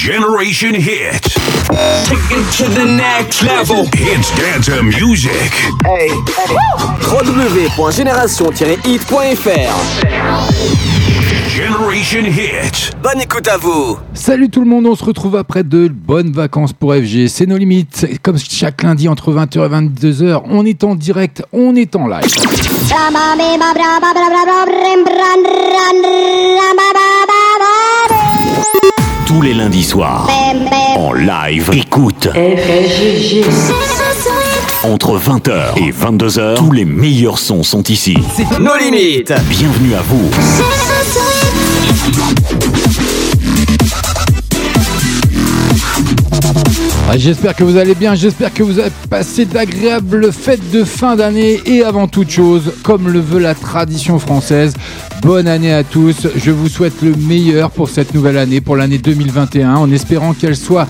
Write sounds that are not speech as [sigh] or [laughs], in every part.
generation hit. Take it to the next level. Hits dance music. Hey, www.génération-hit.fr Generation Hit. Bonne écoute à vous. Salut tout le monde, on se retrouve après de bonnes vacances pour FG. C'est nos limites. Comme chaque lundi entre 20h et 22h, on est en direct, on est en live. Tous les lundis soirs, en live, écoute. Entre 20h et 22h, tous les meilleurs sons sont ici. C'est nos limites. Bienvenue à vous. Ah, j'espère que vous allez bien, j'espère que vous avez passé d'agréables fêtes de fin d'année et avant toute chose, comme le veut la tradition française, bonne année à tous. Je vous souhaite le meilleur pour cette nouvelle année, pour l'année 2021, en espérant qu'elle soit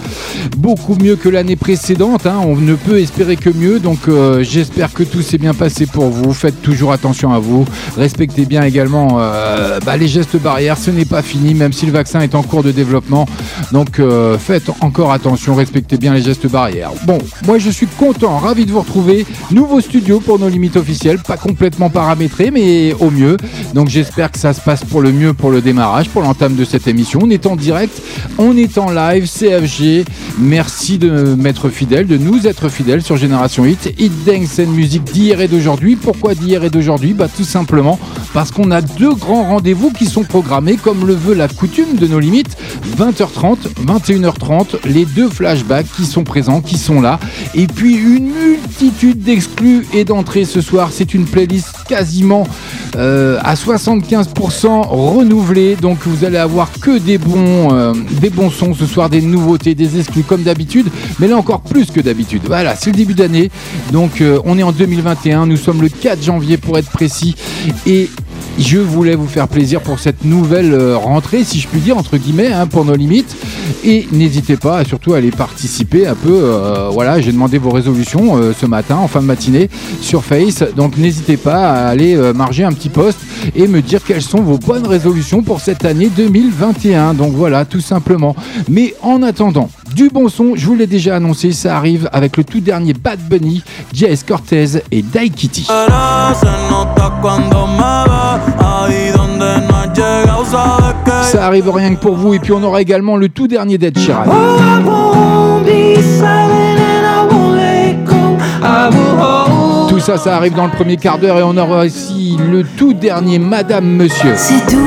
beaucoup mieux que l'année précédente. hein. On ne peut espérer que mieux, donc euh, j'espère que tout s'est bien passé pour vous. Faites toujours attention à vous, respectez bien également euh, bah, les gestes barrières. Ce n'est pas fini, même si le vaccin est en cours de développement. Donc euh, faites encore attention, respectez bien les gestes barrières. Bon, moi je suis content, ravi de vous retrouver. Nouveau studio pour nos limites officielles, pas complètement paramétré, mais au mieux. Donc j'espère que ça se passe pour le mieux pour le démarrage, pour l'entame de cette émission. On est en direct, on est en live, CFG. Merci de m'être fidèle, de nous être fidèles sur Génération Hit. Hit Dance and Music d'hier et d'aujourd'hui. Pourquoi d'hier et d'aujourd'hui? Bah tout simplement parce qu'on a deux grands rendez-vous qui sont programmés comme le veut la coutume de nos limites. 20h30, 21h30, les deux flashbacks sont présents, qui sont là. Et puis une multitude d'exclus et d'entrées ce soir. C'est une playlist quasiment euh, à 75% renouvelée. Donc vous allez avoir que des bons, euh, des bons sons ce soir, des nouveautés, des exclus comme d'habitude. Mais là encore plus que d'habitude. Voilà, c'est le début d'année. Donc euh, on est en 2021. Nous sommes le 4 janvier pour être précis. Et je voulais vous faire plaisir pour cette nouvelle euh, rentrée, si je puis dire, entre guillemets, hein, pour nos limites. Et n'hésitez pas surtout à aller participer un peu. euh, voilà, j'ai demandé vos résolutions euh, ce matin, en fin de matinée, sur Face. Donc n'hésitez pas à aller marger un petit post et me dire quelles sont vos bonnes résolutions pour cette année 2021. Donc voilà, tout simplement. Mais en attendant, du bon son, je vous l'ai déjà annoncé, ça arrive avec le tout dernier Bad Bunny, J.S. Cortez et Daikiti. Ça arrive rien que pour vous. Et puis on aura également le tout dernier d'Ed Sheeran. Hold Tout ça, ça arrive dans le premier quart d'heure. Et on aura aussi le tout dernier Madame Monsieur. C'est doux,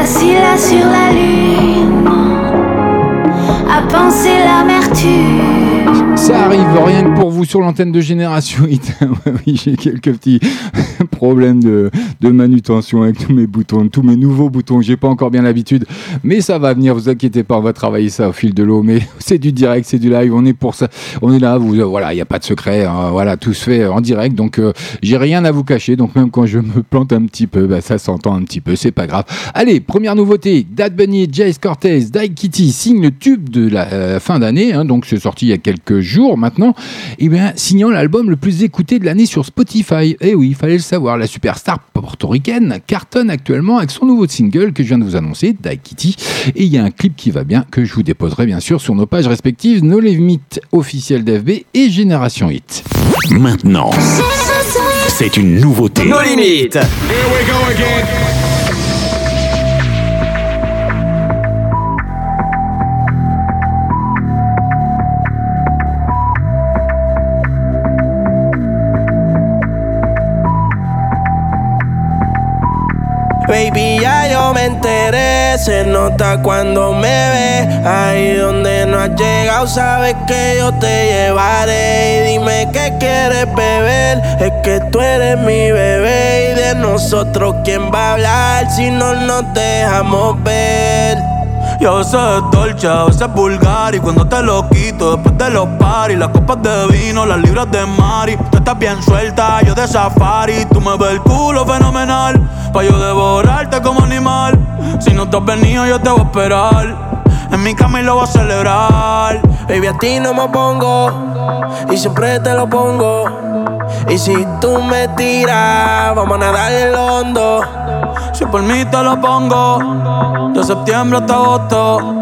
assis là sur la lune, à penser l'amertume. Ça arrive rien que pour vous sur l'antenne de Génération Hit. [laughs] oui, j'ai quelques petits [laughs] problèmes de, de manutention avec tous mes boutons, tous mes nouveaux boutons. J'ai pas encore bien l'habitude, mais ça va venir. Vous inquiétez pas, on va travailler ça au fil de l'eau. Mais [laughs] c'est du direct, c'est du live. On est pour ça. On est là. Euh, voilà, il n'y a pas de secret. hein. voilà, tout se fait en direct. Donc, euh, j'ai rien à vous cacher. Donc, même quand je me plante un petit peu, bah, ça s'entend un petit peu. C'est pas grave. Allez, première nouveauté. Dad Bunny Jace Cortez, Die Kitty signent le tube de la euh, fin d'année. hein. donc, c'est sorti il y a quelques jours maintenant. Et bien, signant l'album le plus écouté de l'année sur Spotify. Eh oui, il fallait le savoir. La superstar portoricaine cartonne actuellement avec son nouveau single que je viens de vous annoncer, Die Kitty. Et il y a un clip qui va bien que je vous déposerai bien sûr sur nos pages respectives, nos limites officielles d'FB et Génération Hit. Maintenant, c'est une nouveauté. Nos limites. Baby, se nota cuando me ve. Ahí donde no has llegado, sabes que yo te llevaré. Y dime qué quieres beber, es que tú eres mi bebé. Y de nosotros, ¿quién va a hablar si no nos dejamos ver? Y a veces es dolce, a veces es vulgar Y cuando te lo después de los paris Las copas de vino, las libras de mari Tú estás bien suelta, yo de safari Tú me ves el culo fenomenal Pa' yo devorarte como animal Si no te has venido yo te voy a esperar En mi cama y lo voy a celebrar Baby, a ti no me pongo y siempre te lo pongo. Y si tú me tiras, vamos a nadar el hondo. Si por mí te lo pongo, de septiembre hasta agosto.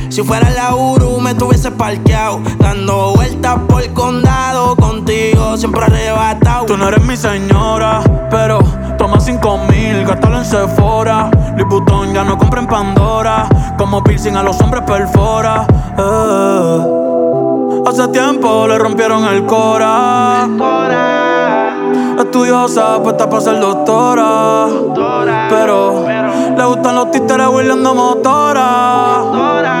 si fuera la Uru me tuviese parqueado. Dando vueltas por el condado. Contigo siempre arrebatado. Tú no eres mi señora, pero toma cinco mil, gástalo en Sephora. Liputón ya no compra en Pandora. Como piercing a los hombres perfora. Eh. Hace tiempo le rompieron el cora. Estudiosa, puesta para ser doctora. Pero le gustan los títeres huirleando motora. Estoy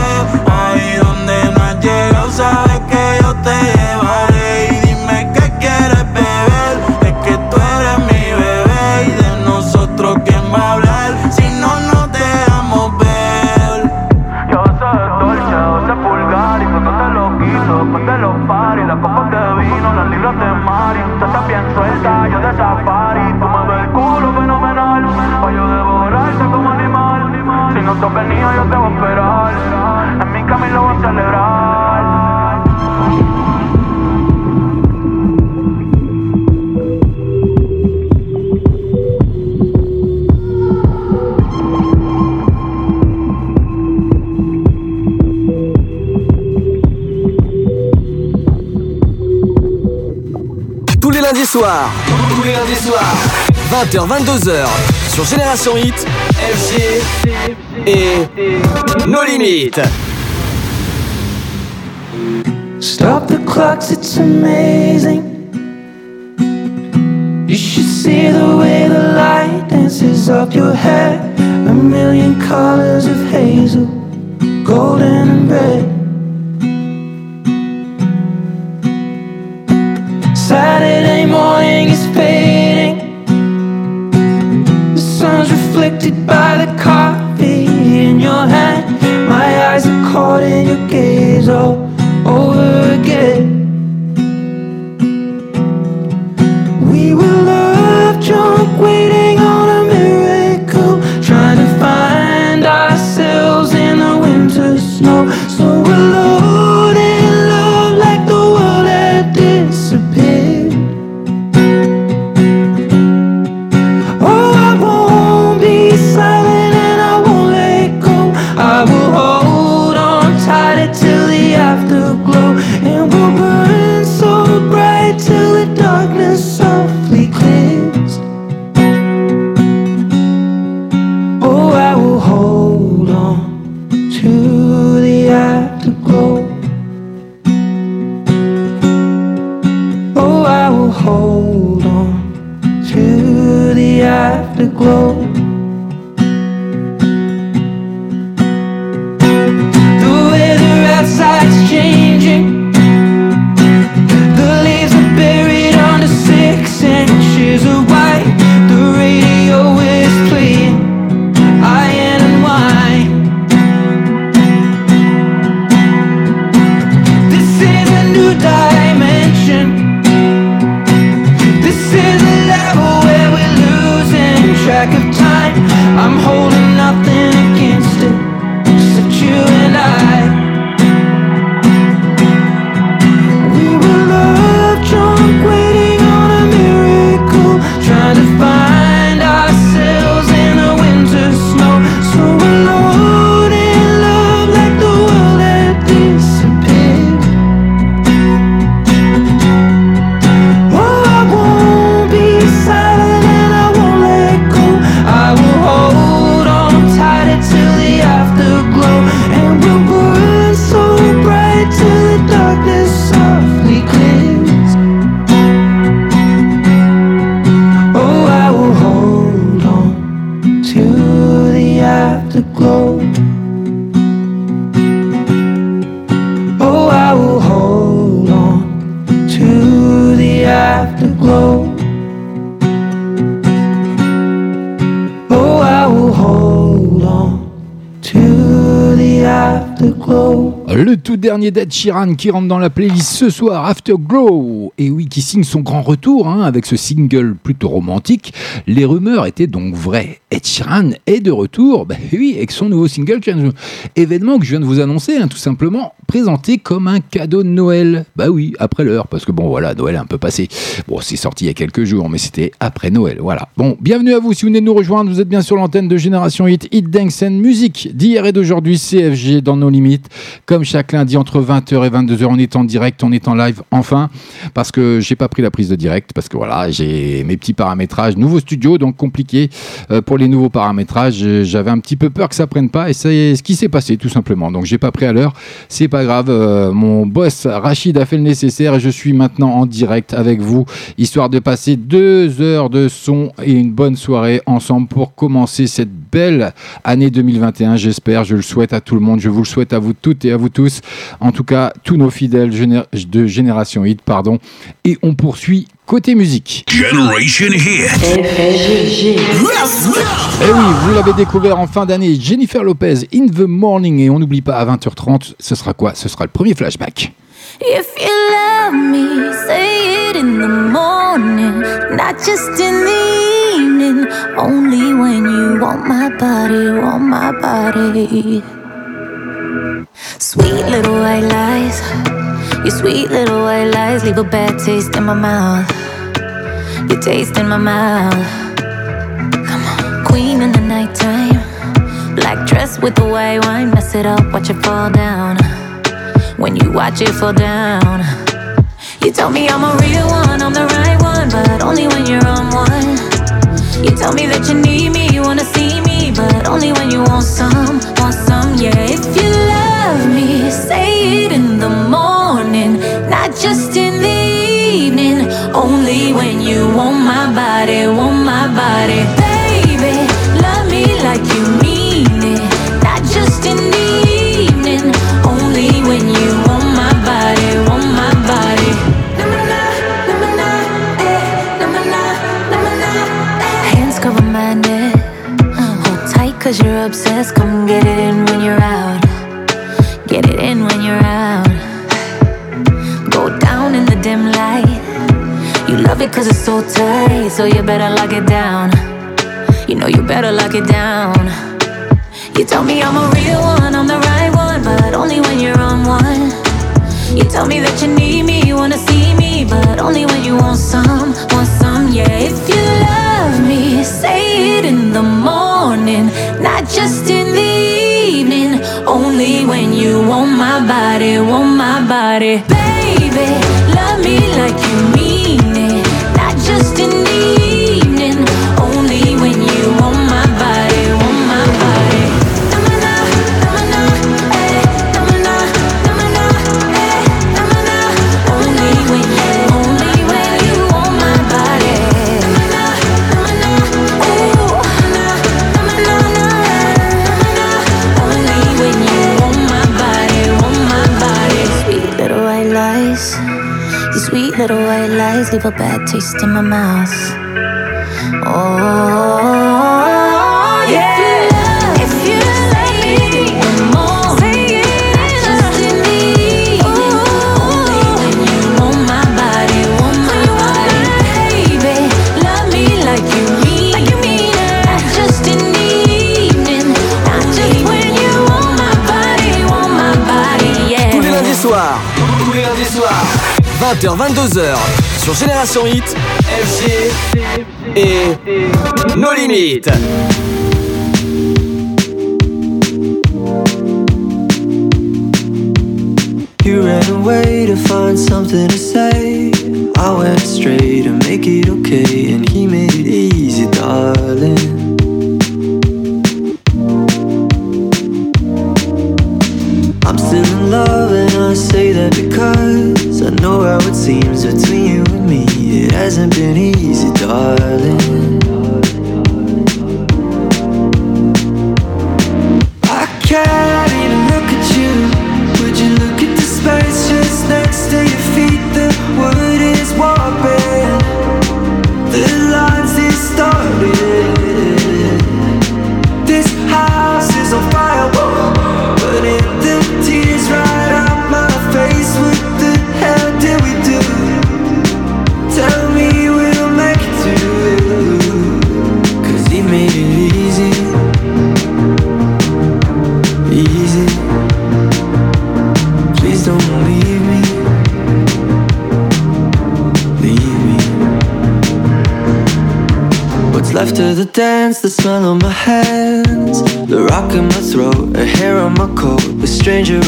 lundis soirs. Tous les lundis soirs. 20h, 22h. Sur Génération Hit, FG et nos limites. Stop the clocks, it's amazing. You should see the way the light dances up your hair. A million colors of hazel, golden and red. d'Ed Sheeran qui rentre dans la playlist ce soir, Afterglow. Et oui, qui signe son grand retour hein, avec ce single plutôt romantique. Les rumeurs étaient donc vraies. Ed Sheeran est de retour, bah oui, avec son nouveau single. Événement que je viens de vous annoncer, hein, tout simplement présenté comme un cadeau de Noël. Bah oui, après l'heure, parce que bon voilà, Noël est un peu passé. Bon, c'est sorti il y a quelques jours, mais c'était après Noël. Voilà. Bon, bienvenue à vous si vous venez de nous rejoindre. Vous êtes bien sur l'antenne de Génération Hit, Hit Dance Music d'hier et d'aujourd'hui, CFG dans nos limites. Comme chaque lundi entre 20h et 22h, on est en direct, on est en live, enfin, parce que j'ai pas pris la prise de direct, parce que voilà, j'ai mes petits paramétrages, nouveau studio, donc compliqué euh, pour les nouveaux paramétrages. J'avais un petit peu peur que ça prenne pas, et c'est ce qui s'est passé tout simplement. Donc j'ai pas pris à l'heure, c'est pas grave. euh, mon boss Rachid a fait le nécessaire et je suis maintenant en direct avec vous, histoire de passer deux heures de son et une bonne soirée ensemble pour commencer cette belle année 2021. J'espère, je le souhaite à tout le monde, je vous le souhaite à vous toutes et à vous tous. En tout cas, tous nos fidèles géné- de Génération Hit, pardon. Et on poursuit côté musique. Generation Hit. Eh oui, vous l'avez découvert en fin d'année, Jennifer Lopez, In the Morning. Et on n'oublie pas, à 20h30, ce sera quoi? Ce sera le premier flashback. If you love me, say it in the morning, not just in the evening. Only when you want my body, want my body. Sweet little white lies, your sweet little white lies leave a bad taste in my mouth. Your taste in my mouth. Come on, queen in the nighttime, black dress with the white wine, mess it up, watch it fall down when you watch it fall down. You tell me I'm a real one, I'm the right one, but only when you're on one. You tell me that you need me, you wanna see me, but only when you want some, want some, yeah. If you love me, say it in the morning, not just in the evening. Only when you want my body, want my body, cause you're obsessed. Come get it in when you're out. Get it in when you're out. Go down in the dim light. You love it cause it's so tight. So you better lock it down. You know you better lock it down. You tell me I'm a real one, I'm the right one, but only when you're on one. You tell me that you need me, you wanna see me, but only when you want some, want some, yeah. If you love me, say it in the morning, not just in the evening. Only when you want my body, want my body, baby. Love me like you little white lies leave a bad taste in my mouth. Oh, yeah. If you say it in the morning, not just in the evening. Only when you want my body, want my body, baby. Love me like 20h, 22h, sur Génération Hit, et nos limites. You ran away to find something to say. I went straight to make it okay, and he made it easy, darling. Smell on my hands, the rock in my throat, a hair on my coat, a stranger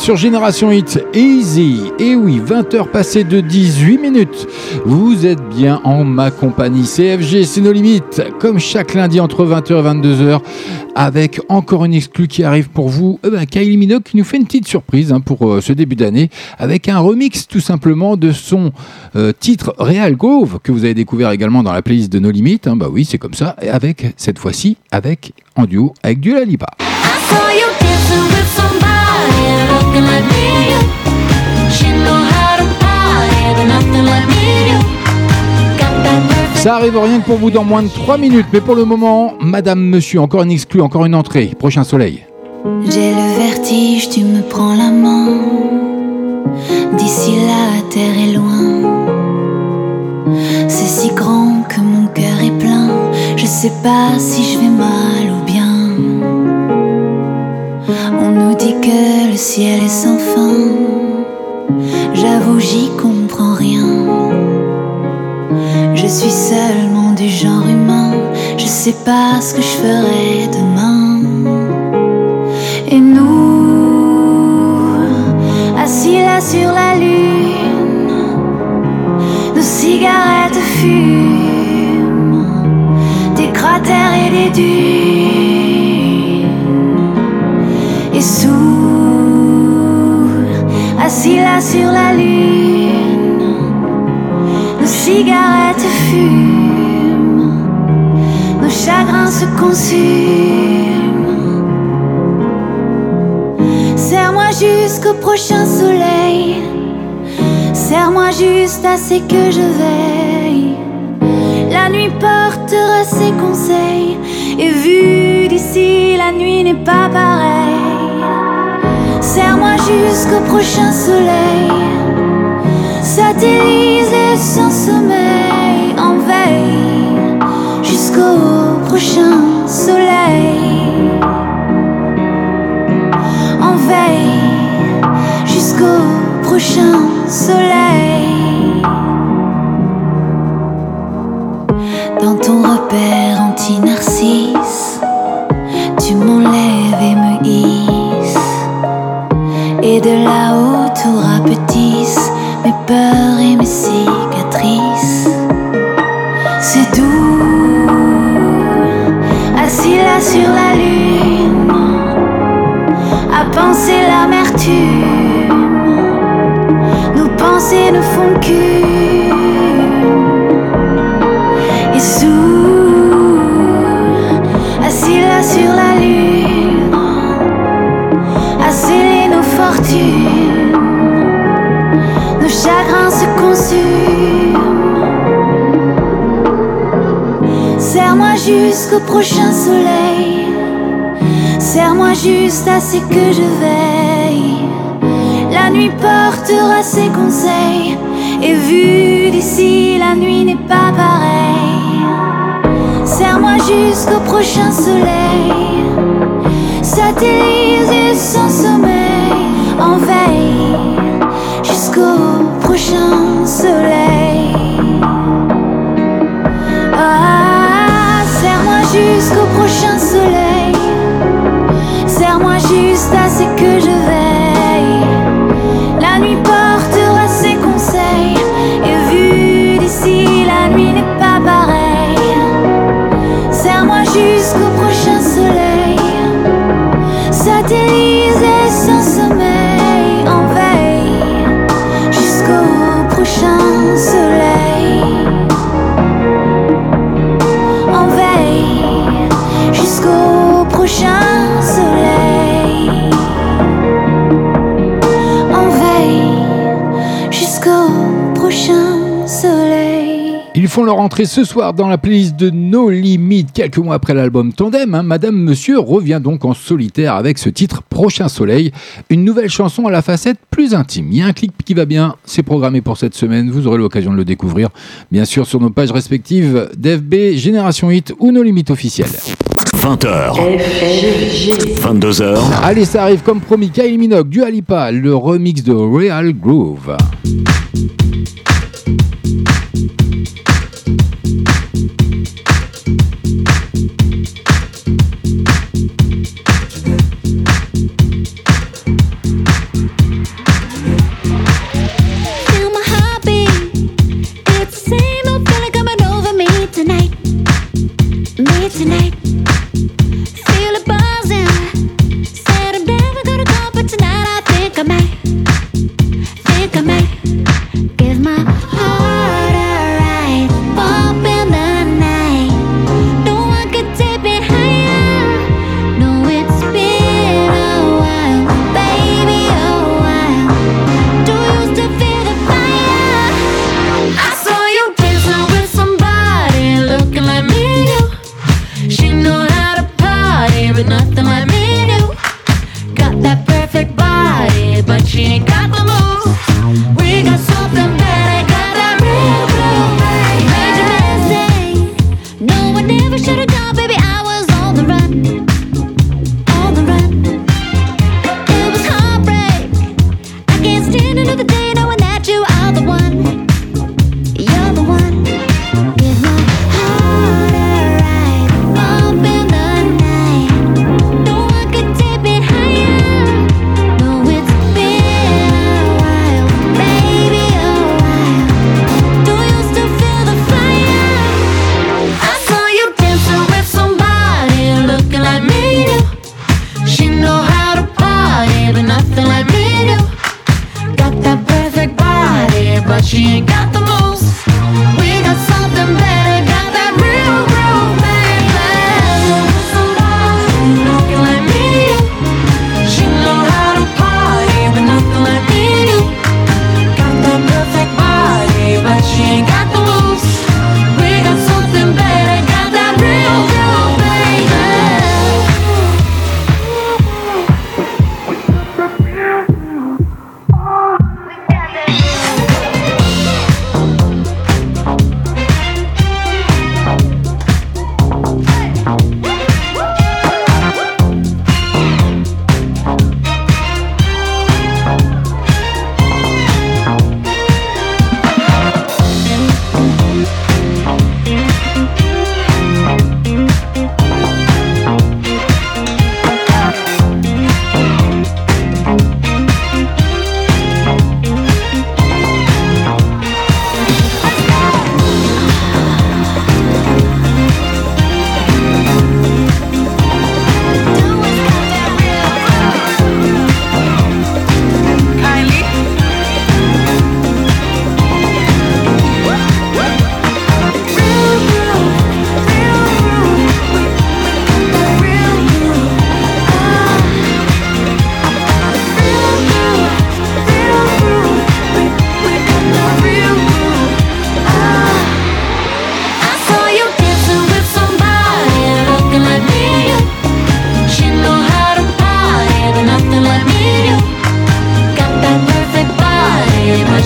sur Génération Hit, Easy. Et oui, 20h passées de 18 minutes. Vous êtes bien en ma compagnie. CFG, c'est nos limites. Comme chaque lundi entre 20h et 22h, avec encore une exclue qui arrive pour vous. Eh ben, Kylie Minogue qui nous fait une petite surprise hein, pour euh, ce début d'année, avec un remix tout simplement de son euh, titre Real Grove, que vous avez découvert également dans la playlist de nos limites. hein. bah oui, c'est comme ça. Et avec, cette fois-ci, avec en duo avec du Lalipa. I saw you dancing with somebody looking like me. She know how to party, but nothing like me. Got that perfect Ça arrive rien que pour vous dans moins de 3 minutes, mais pour le moment, Madame, Monsieur, encore une exclue, encore une entrée. Prochain soleil. J'ai le vertige, tu me prends la main. D'ici là, la terre est loin. C'est si grand que mon cœur est plein. Je sais pas si je vais mal ou bien. Ciel est sans fin. J'avoue, j'y comprends rien. Je suis seulement du genre humain. Je sais pas ce que je ferai demain. Et nous, assis là sur la lune, nos cigarettes fument, des cratères et des dunes. Assis là sur la lune, nos cigarettes fument, nos chagrins se consument. Serre-moi jusqu'au prochain soleil. Serre-moi juste assez que je veille. La nuit portera ses conseils. Et vu d'ici, la nuit n'est pas pareille. Jusqu'au prochain soleil. Satellisé sans sommeil. En veille jusqu'au prochain soleil en veille jusqu'au prochain soleil. jusqu'au prochain soleil. Serre-moi juste à ce que je veille. La nuit portera ses conseils. Et vu d'ici, la nuit n'est pas pareille. Serre-moi jusqu'au prochain soleil. Satellite sans sommeil en veille jusqu'au prochain soleil. jusqu'au prochain soleil. Serre-moi juste assez que je vais. leur entrée ce soir dans la playlist de No Limit, quelques mois après l'album Tandem. Hein. Madame Monsieur revient donc en solitaire avec ce titre Prochain Soleil, une nouvelle chanson à la facette plus intime. Il y a un clip qui va bien, c'est programmé pour cette semaine, vous aurez l'occasion de le découvrir, bien sûr, sur nos pages respectives d'FB, Génération Hit ou No Limit officielle. 20h. 22h. Allez, ça arrive comme promis, Kylie Minogue, du Alipa, le remix de Real Groove.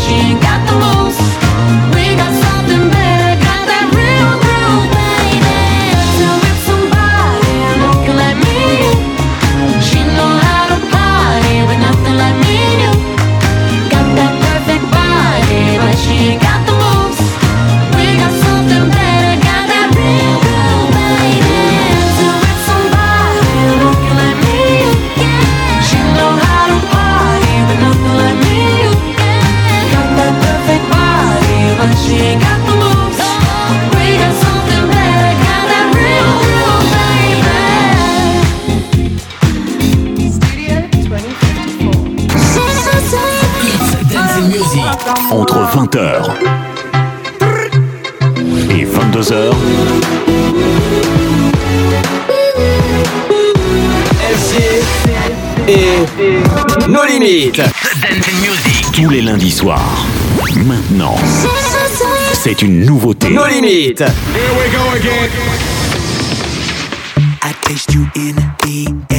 watching Tous les lundis soirs. Maintenant. C'est une nouveauté. No limites. Here we go again. I taste you in the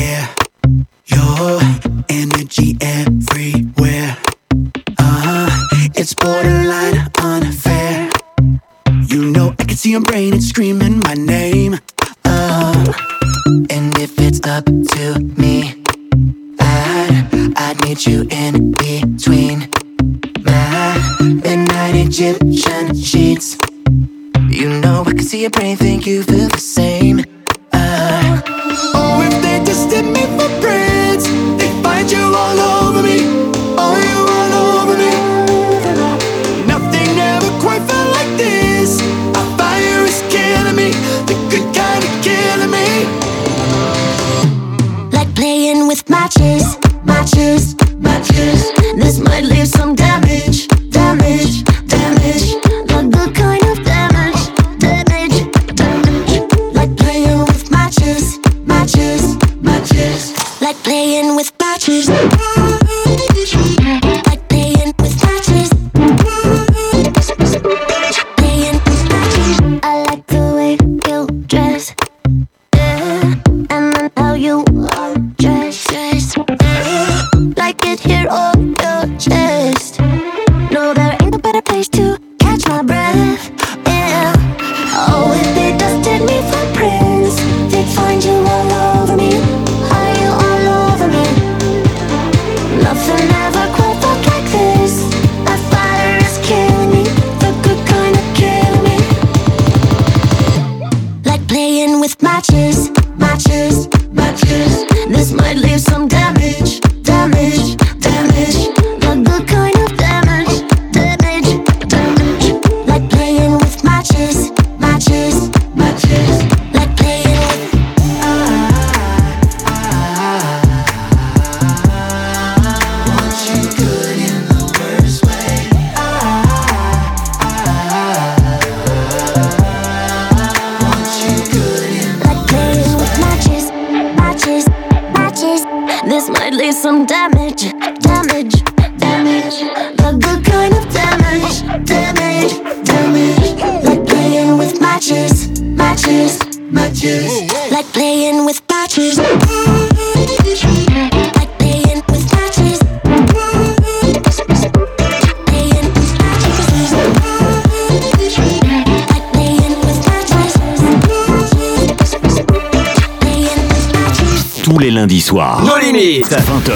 Tous les lundis soirs. No limites. 20h,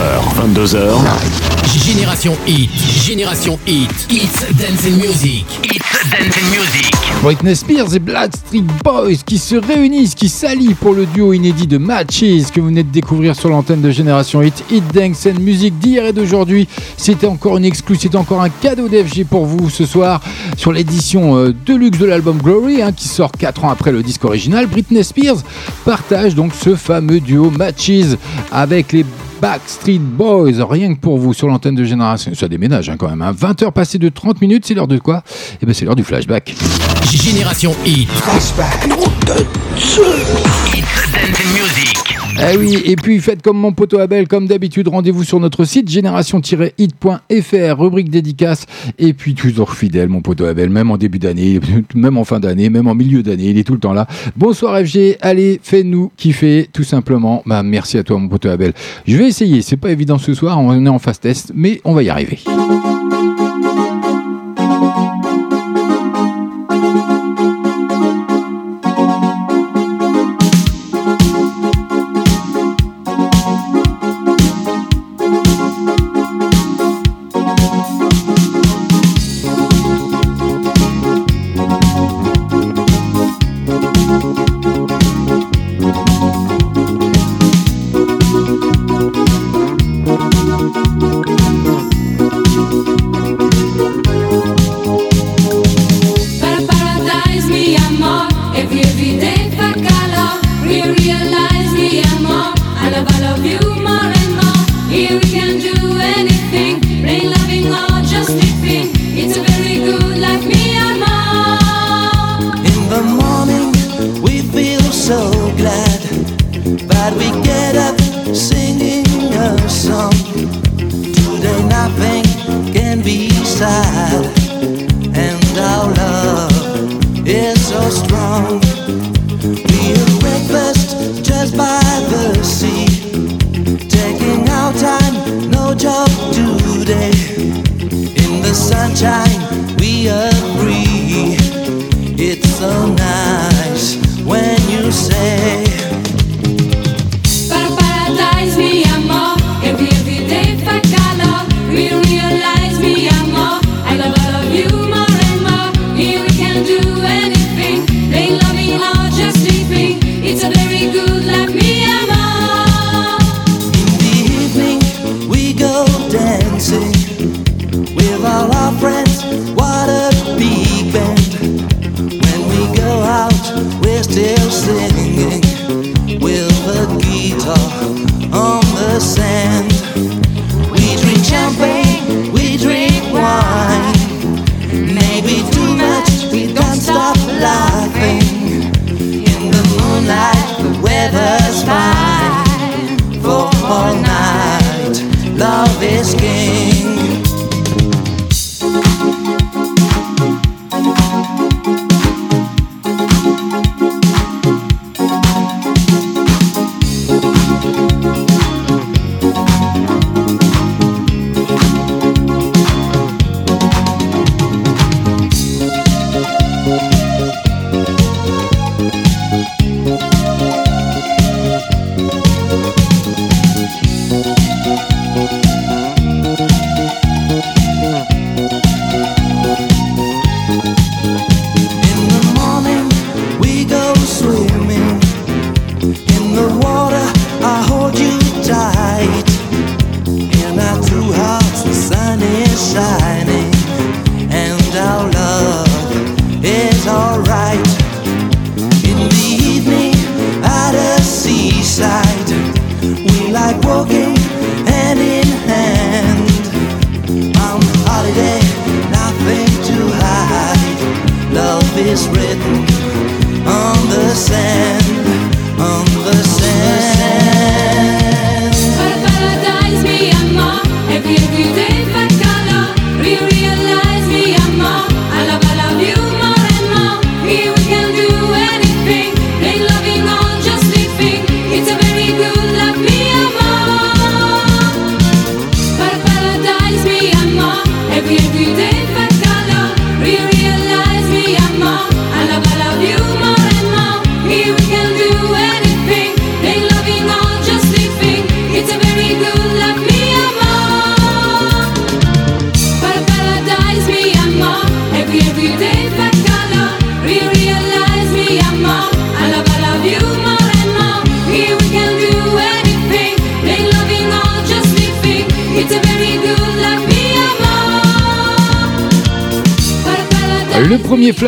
22h. Génération Hit, Génération Hit, It's Dancing Music, It's Dancing Music. Britney Spears et Blood Street Boys qui se réunissent, qui s'allient pour le duo inédit de Matches que vous venez de découvrir sur l'antenne de Génération Hit, Hit Dance and Music d'hier et d'aujourd'hui. C'était encore une exclue, c'était encore un cadeau d'FG pour vous ce soir sur l'édition euh, deluxe de l'album Glory hein, qui sort 4 ans après le disque original. Britney Spears partage donc ce fameux duo Matches avec les Backstreet Boys, rien que pour vous sur l'antenne de Génération. Ça déménage hein, quand même. 20h passées de 30 minutes, c'est l'heure de quoi? Eh ben c'est l'heure du flashback. Génération Hit. Music. Eh oui, et puis faites comme mon poteau Abel, comme d'habitude, rendez-vous sur notre site génération-hit.fr, rubrique dédicace, et puis toujours fidèle, mon poteau Abel, même en début d'année, [laughs] même en fin d'année, même en milieu d'année, il est tout le temps là. Bonsoir FG, allez, fais-nous kiffer, tout simplement. Bah, merci à toi, mon poteau Abel. Je vais essayer, c'est pas évident ce soir, on est en phase test, mais on va y arriver.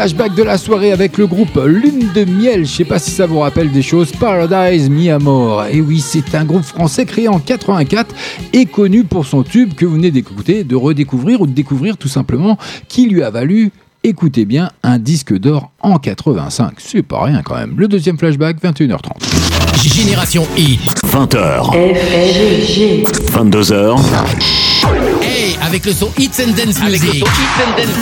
flashback de la soirée avec le groupe Lune de Miel. Je ne sais pas si ça vous rappelle des choses. Paradise Mi Amor. Et oui, c'est un groupe français créé en 84 et connu pour son tube que vous venez d'écouter, de redécouvrir ou de découvrir tout simplement, qui lui a valu écoutez bien, un disque d'or en 85. C'est pas rien quand même. Le deuxième flashback, 21h30. Génération I, 20h. 22h. Avec le son Hits and Dance Music.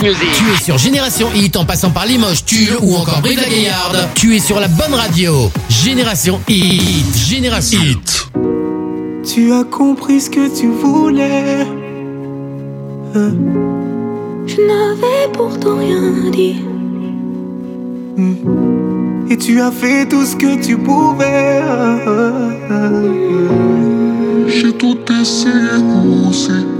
Tu es sur Génération Hit en passant par Limoges, Tulle ou encore Brive la Gaillarde. Tu es sur la bonne radio. Génération Hit. Génération Hit. Tu as compris ce que tu voulais. Hein. Je n'avais pourtant rien dit. Hum. Et tu as fait tout ce que tu pouvais. J'ai tout essayé aussi.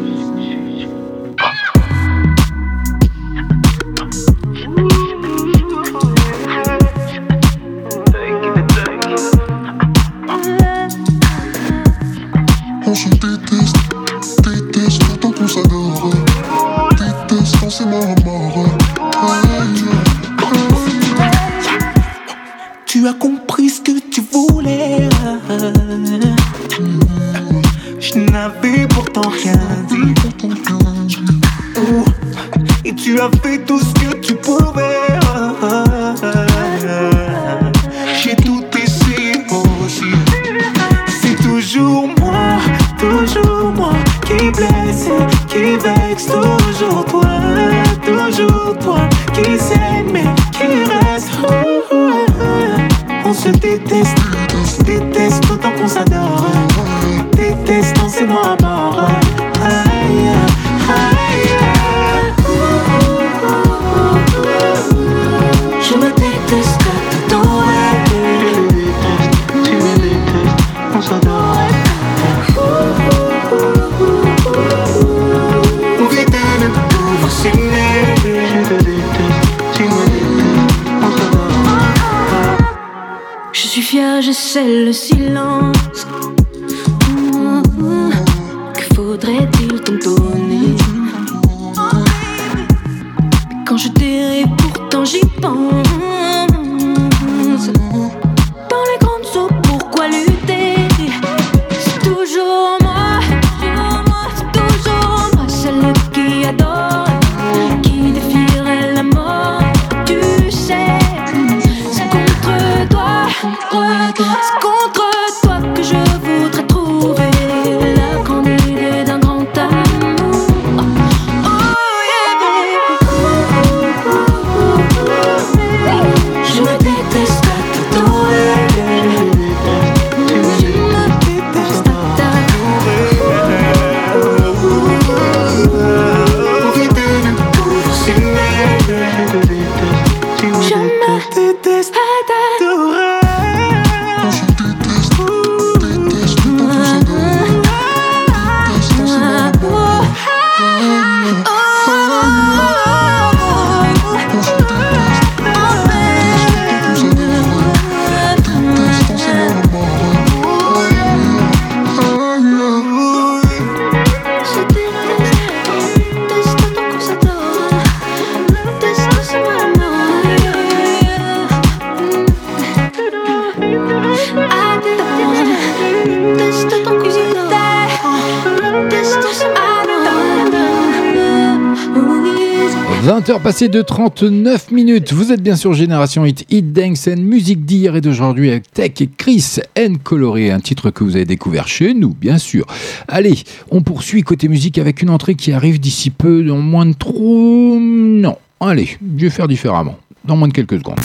20h passées de 39 minutes. Vous êtes bien sûr Génération Hit, Hit Dance and musique d'hier et d'aujourd'hui avec Tech et Chris N Coloré, un titre que vous avez découvert chez nous, bien sûr. Allez, on poursuit côté musique avec une entrée qui arrive d'ici peu, dans moins de trop. Non, allez, je vais faire différemment. Dans moins de quelques secondes.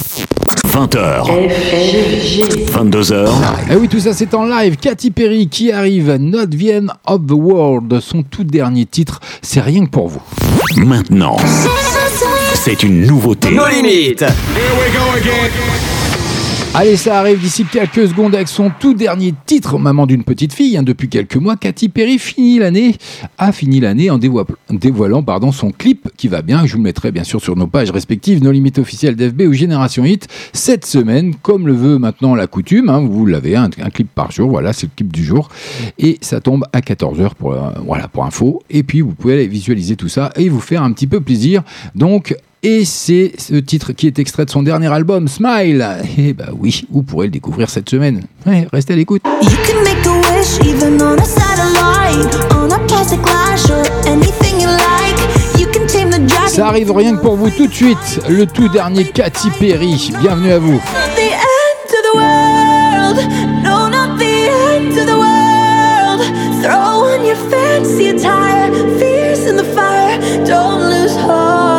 20h. 22h. Eh oui, tout ça c'est en live. Katy Perry qui arrive, Not the End of the World, son tout dernier titre, c'est rien que pour vous. Maintenant, c'est une nouveauté. Nos limites. Allez, ça arrive d'ici quelques secondes avec son tout dernier titre, Maman d'une petite fille. hein, depuis quelques mois, Katy Perry finit l'année, a fini l'année en dévoi- dévoilant pardon, son clip qui va bien. Je vous le mettrai bien sûr sur nos pages respectives, nos limites officielles d'FB ou Génération Hit. Cette semaine, comme le veut maintenant la coutume, hein, vous l'avez, un, un clip par jour. Voilà, c'est le clip du jour. Et ça tombe à 14h pour, euh, voilà, pour info. Et puis, vous pouvez aller visualiser tout ça et vous faire un petit peu plaisir. Donc, et c'est ce titre qui est extrait de son dernier album, Smile. Et bah oui, vous pourrez le découvrir cette semaine. Ouais, restez à l'écoute. Ça arrive rien que pour vous tout de suite. Le tout dernier Katy Perry. Bienvenue à vous. Throw on your fancy attire, in the fire. Don't lose hope.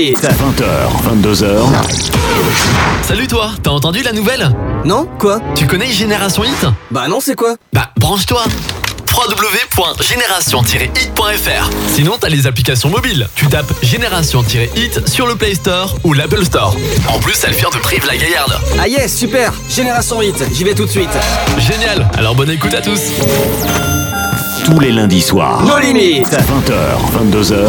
Limites. 20h, 22h. Salut toi, t'as entendu la nouvelle? Non Quoi? Tu connais Génération Hit? Bah non, c'est quoi? Bah branche-toi www.génération-hit.fr Sinon t'as les applications mobiles. Tu tapes Génération-hit sur le Play Store ou l'Apple Store. En plus elle vient de Brive-la-Gaillarde. Ah yes, super Génération Hit, j'y vais tout de suite. Génial, alors bonne écoute à tous. Tous les lundis soirs. Nos limites. 20h, 22h.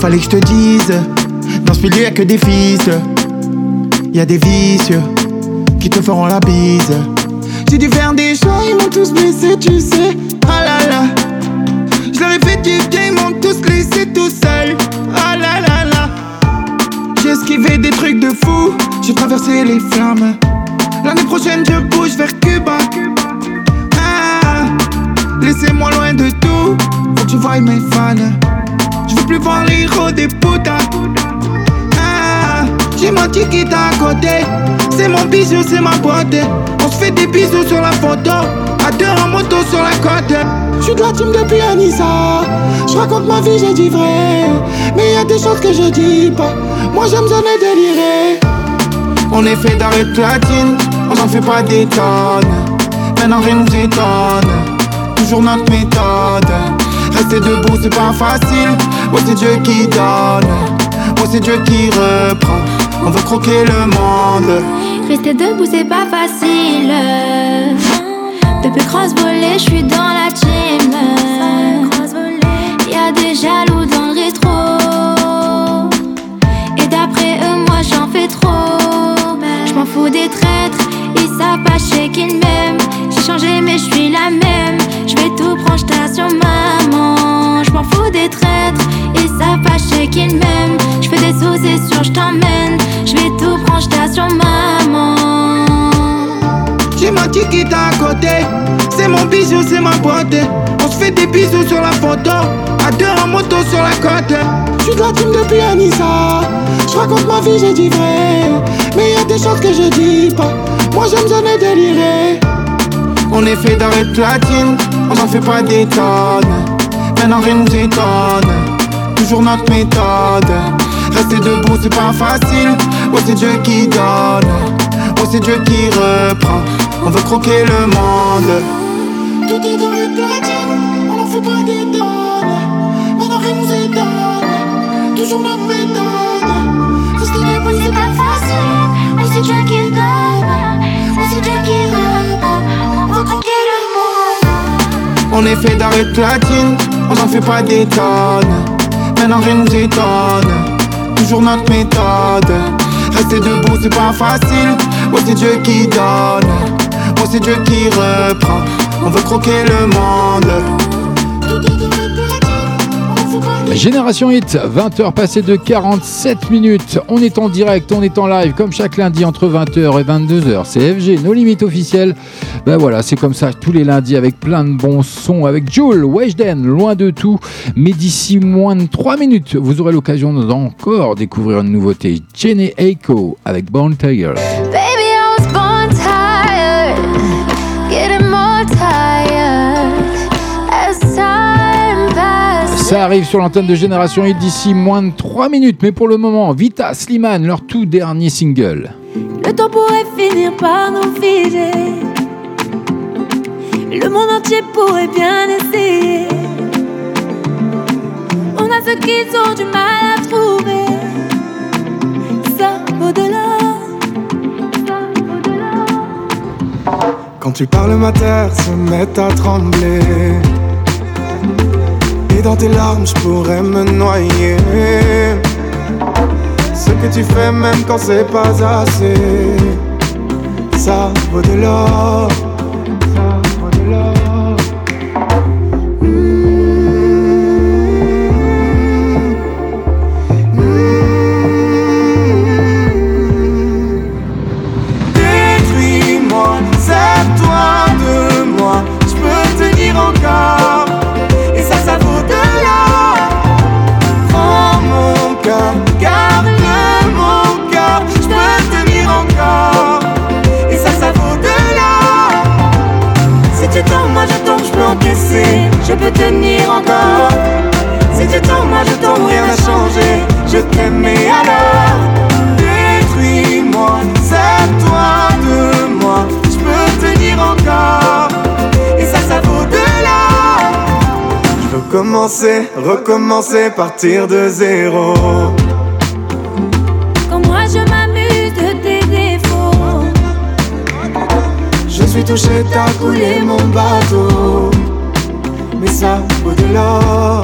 Fallait que je te dise, dans ce milieu y'a que des fils. Y a des vicieux qui te feront la bise. J'ai dû faire des choix, ils m'ont tous blessé, tu sais. Ah là là. Je leur ai fait du bien, ils m'ont tous laissé tout seul. Ah là là là. J'ai esquivé des trucs de fou, j'ai traversé les flammes. L'année prochaine, je bouge vers Cuba. Ah, laissez-moi loin de tout, faut que tu voies mes fans. Plus voir les des putas. Ah, j'ai mon ticket à côté. C'est mon bijou, c'est ma beauté. On se fait des bisous sur la photo. À deux en moto sur la côte. Je suis de la team depuis Anissa. Je raconte ma vie, j'ai dit vrai. Mais y a des choses que je dis pas. Moi j'aime jamais délirer. On est fait d'arrêt platine. On n'en fait pas des tonnes. Maintenant rien nous étonne. Toujours notre méthode. Rester debout c'est pas facile. Oh c'est Dieu qui donne. Oh c'est Dieu qui reprend. On veut croquer le monde. Rester debout, c'est pas facile. Depuis cross je suis dans la team. Y'a des jaloux dans le rétro. Et d'après eux, moi j'en fais trop. Je m'en fous des traîtres, ils savent pas chez qu'ils m'aiment. J'ai changé, mais je suis la même. Je vais tout prendre, sur maman. Je m'en fous des traîtres, ils savent pas chez qu'ils m'aiment. Je fais des sous, c'est sûr, je t'emmène. Je vais tout prendre, sur maman. J'ai mon ticket à côté. C'est mon bijou, c'est ma beauté. On se fait des bisous sur la photo. À deux en moto sur la côte. Je suis de la team depuis Anissa. Je raconte ma vie, j'ai dit vrai. Mais y a des choses que je dis pas. Moi j'aime jamais délirer. On est fait d'arrêt platine. On n'en fait pas des tonnes. Maintenant rien nous étonne. Toujours notre méthode. Rester debout, c'est pas facile. Oh, c'est Dieu qui donne. Oh, c'est Dieu qui reprend. On veut croquer le monde. Tout est dans le platine, on n'en fait pas des tonnes. Maintenant rien nous étonne. Toujours notre méthode. Rester debout, c'est pas facile. Oh, c'est Dieu qui donne. Oh, c'est Dieu qui reprend. On est fait d'arrêt platine, on n'en fait pas des tonnes. Maintenant rien nous étonne. Toujours notre méthode. Rester debout, c'est pas facile. Oh, c'est Dieu qui donne. Oh, c'est Dieu qui reprend. On veut croquer le monde. Génération Hit, 20h passées de 47 minutes. On est en direct, on est en live, comme chaque lundi entre 20h et 22h. C'est FG, nos limites officielles. Ben voilà, c'est comme ça tous les lundis avec plein de bons sons. Avec Jules, Weshden, loin de tout. Mais d'ici moins de 3 minutes, vous aurez l'occasion d'encore découvrir une nouveauté. Jenny Aiko avec Born Tiger. Ça arrive sur l'antenne de Génération Hit d'ici moins de 3 minutes. Mais pour le moment, Vita Slimane, leur tout dernier single. Le temps pourrait finir par nous figer. Le monde entier pourrait bien essayer. On a ce qu'ils ont du mal à trouver. Ça au-delà. Quand tu parles, ma terre se met à trembler. Dans tes larmes, je pourrais me noyer. Ce que tu fais, même quand c'est pas assez, ça vaut de l'or. Ça recommencer, partir de zéro. Quand moi je m'amuse de tes défauts, je suis touché, t'as coulé mon bateau, mais ça vaut de l'or.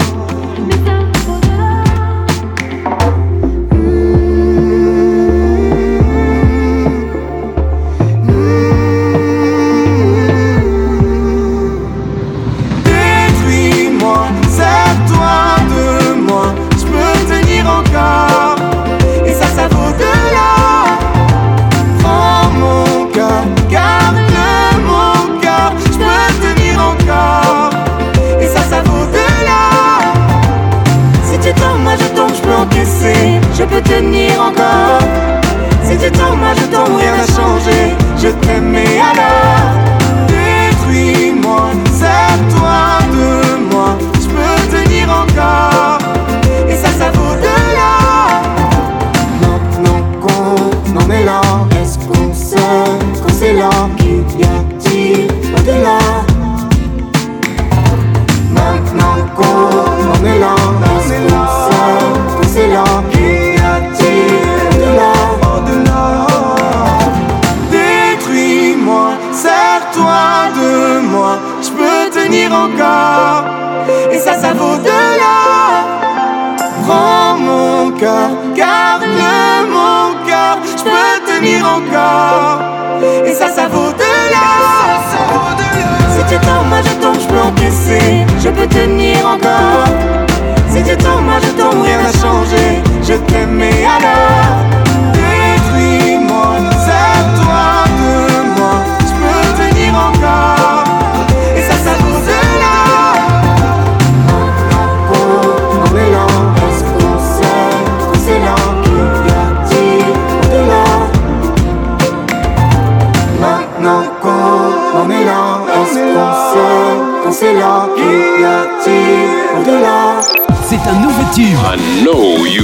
tenir encore. Si tu tombes, moi je tombe, rien n'a changé Je t'aimais alors.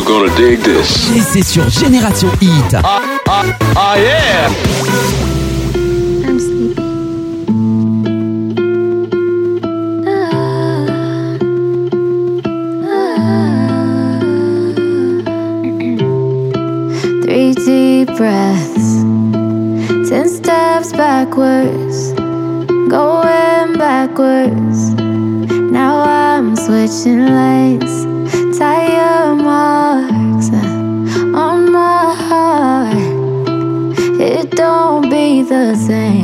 You're gonna dig this. Et c'est sur Génération Hit. Ah, ah, ah, yeah! Ah. deep breaths, ten steps backwards, going backwards. Now I'm switching lanes. the same.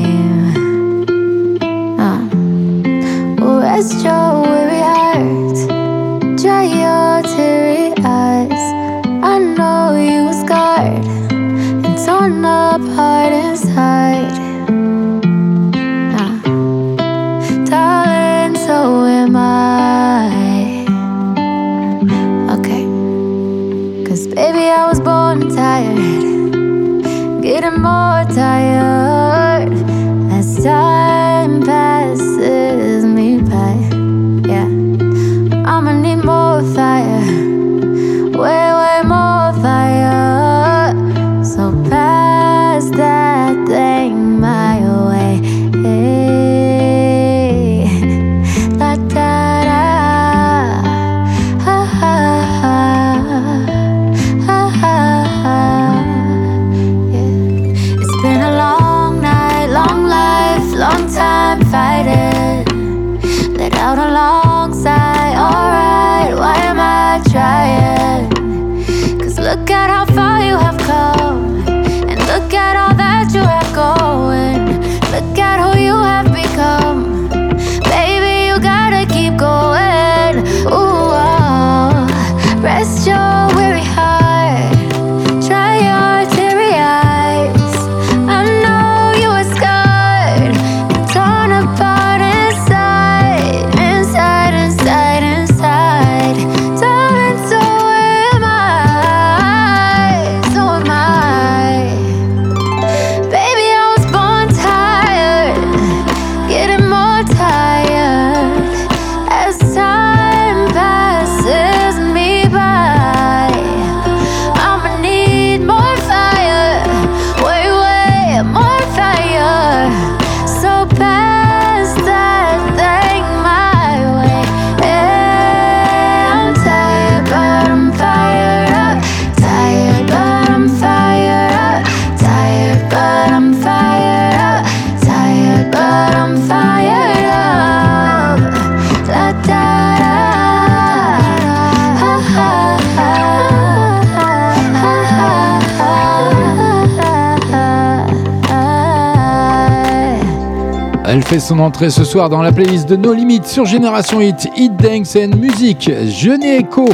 Son entrée ce soir dans la playlist de No Limit sur Génération Hit, Hit Dance and Music. Jeune Echo,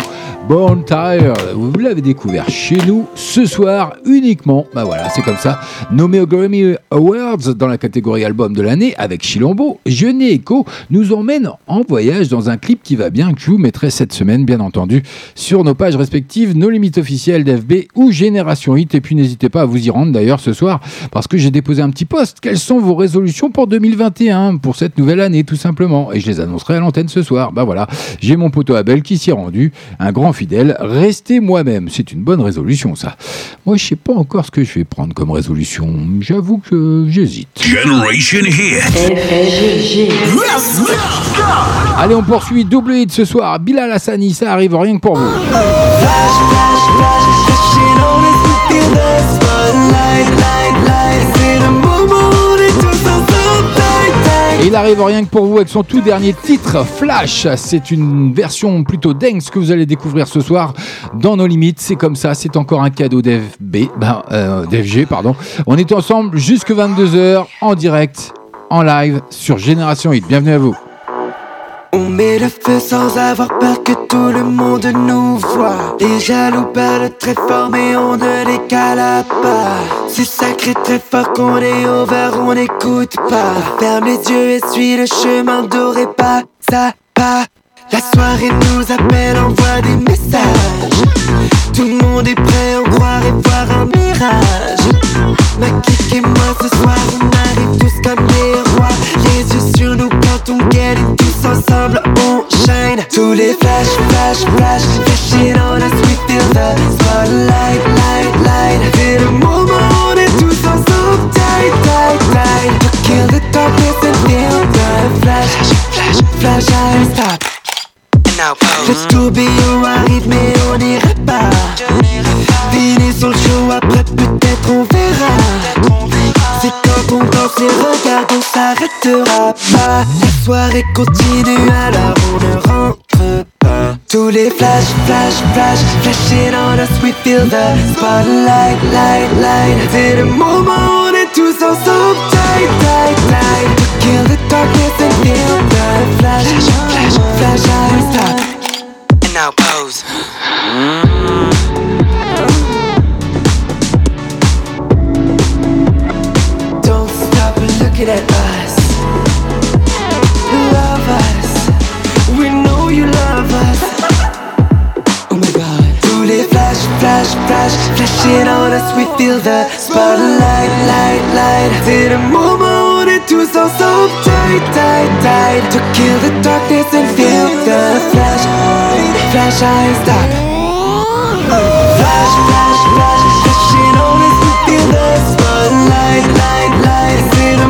Born Tire, vous l'avez découvert chez nous ce soir uniquement. Bah voilà, c'est comme ça. Nommé au Grammy Awards dans la catégorie album de l'année avec Chilombo, Jeune Echo nous emmène en voyage dans un clip qui va bien que je vous mettrai cette semaine, bien entendu, sur nos pages respectives, No Limit officiel d'FB ou Génération Hit. Et puis n'hésitez pas à vous y rendre d'ailleurs ce soir parce que j'ai déposé un petit post. Quelles sont vos résolutions pour 2021, pour cette nouvelle année tout simplement? Et je les annoncerai à l'antenne ce soir. Bah voilà, j'ai mon poteau Abel qui s'y est rendu, un grand fidèle. Restez moi-même, c'est une bonne résolution ça. Moi je sais pas encore ce que je vais prendre comme résolution. J'avoue que j'hésite. Generation Hit. Allez, on poursuit double hit ce soir. Bilal Hassani, ça arrive rien que pour vous. Il arrive rien que pour vous avec son tout dernier titre, Flash. C'est une version plutôt dance que vous allez découvrir ce soir dans nos limites. C'est comme ça, c'est encore un cadeau d'FB, ben, euh, pardon. On est ensemble jusque 22h en direct, en live sur Génération Hit. Bienvenue à vous. On met le feu sans avoir peur que tout le monde nous voit. Les jaloux parlent très fort, mais on ne les cala pas. C'est sacré très fort qu'on est over, on n'écoute pas. Ferme les yeux et suis le chemin doré, pas ça, pas. La soirée nous appelle, envoie des messages. Tout le monde est prêt, on croirait voir un mirage. Ma clique et moi ce soir, on arrive tous comme des rois. Les yeux sur nous quand on et tous ensemble. Tous les flash, flash, flash, flashing on us, we feel the spotlight, light, light. C'est le moment, on est tous ensemble, tight, tight, tight. To kill the darkness and feel the flash, flash, flash, I stop. Go be au rythme mais on n'ira pas sur le show après peut-être on verra C'est quand on danse les regards on s'arrêtera pas La soirée continue alors on ne rentre pas Tous les flash, flash, flash Flashing on us we feel the spotlight, light, light. C'est le moment on est tous ensemble Tight, tight, tight. To kill the darkness and feel the flash, flash, flash, I stop. And now pose. Don't stop and look at us. Flash, flash, flashing on us. We feel the spotlight, light, light. C'est le moment, on est tous ensemble. Tight, tight, tight. To kill the darkness and feel the flash. Flash, I stop. Flash, flash, flash, flashing on us. We feel the spotlight, light, light. C'est le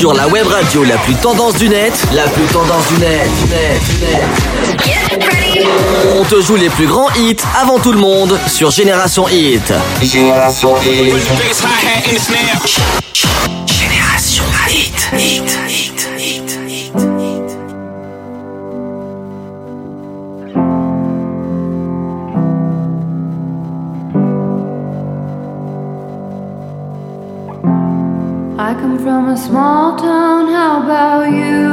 Sur la web radio la plus tendance du net, la plus tendance du net, net, net. On te joue les plus grands hits avant tout le monde sur Génération Hit. Génération Hit. Génération hit, hit, hit. I come from a small town, how about you?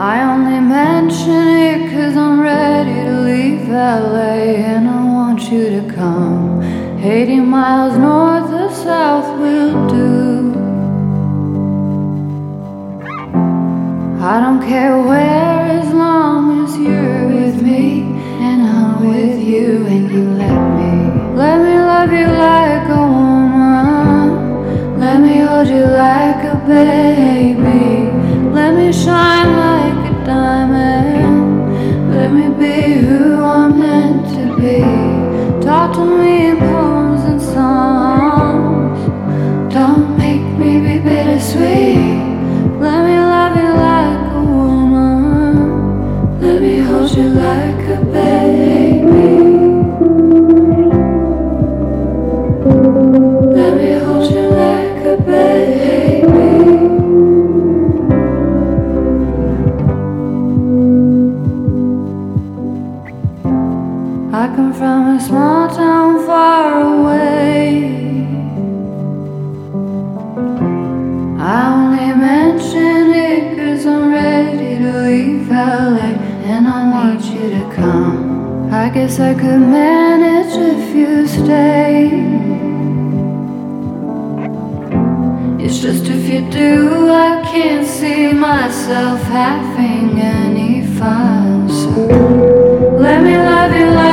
I only mention it cause I'm ready to leave LA and I want you to come. 80 miles north or south will do. I don't care where as long as you're with me and I'm with you and you let me. Let me love you like a woman. Let me hold you like a baby. Let me shine like a diamond. Let me be who I'm meant to be. Talk to me in poems and songs. Don't make me be bittersweet. Small town far away. I only mention it cause I'm ready to leave LA and I want you to come. I guess I could manage if you stay. It's just if you do, I can't see myself having any fun. So let me love you like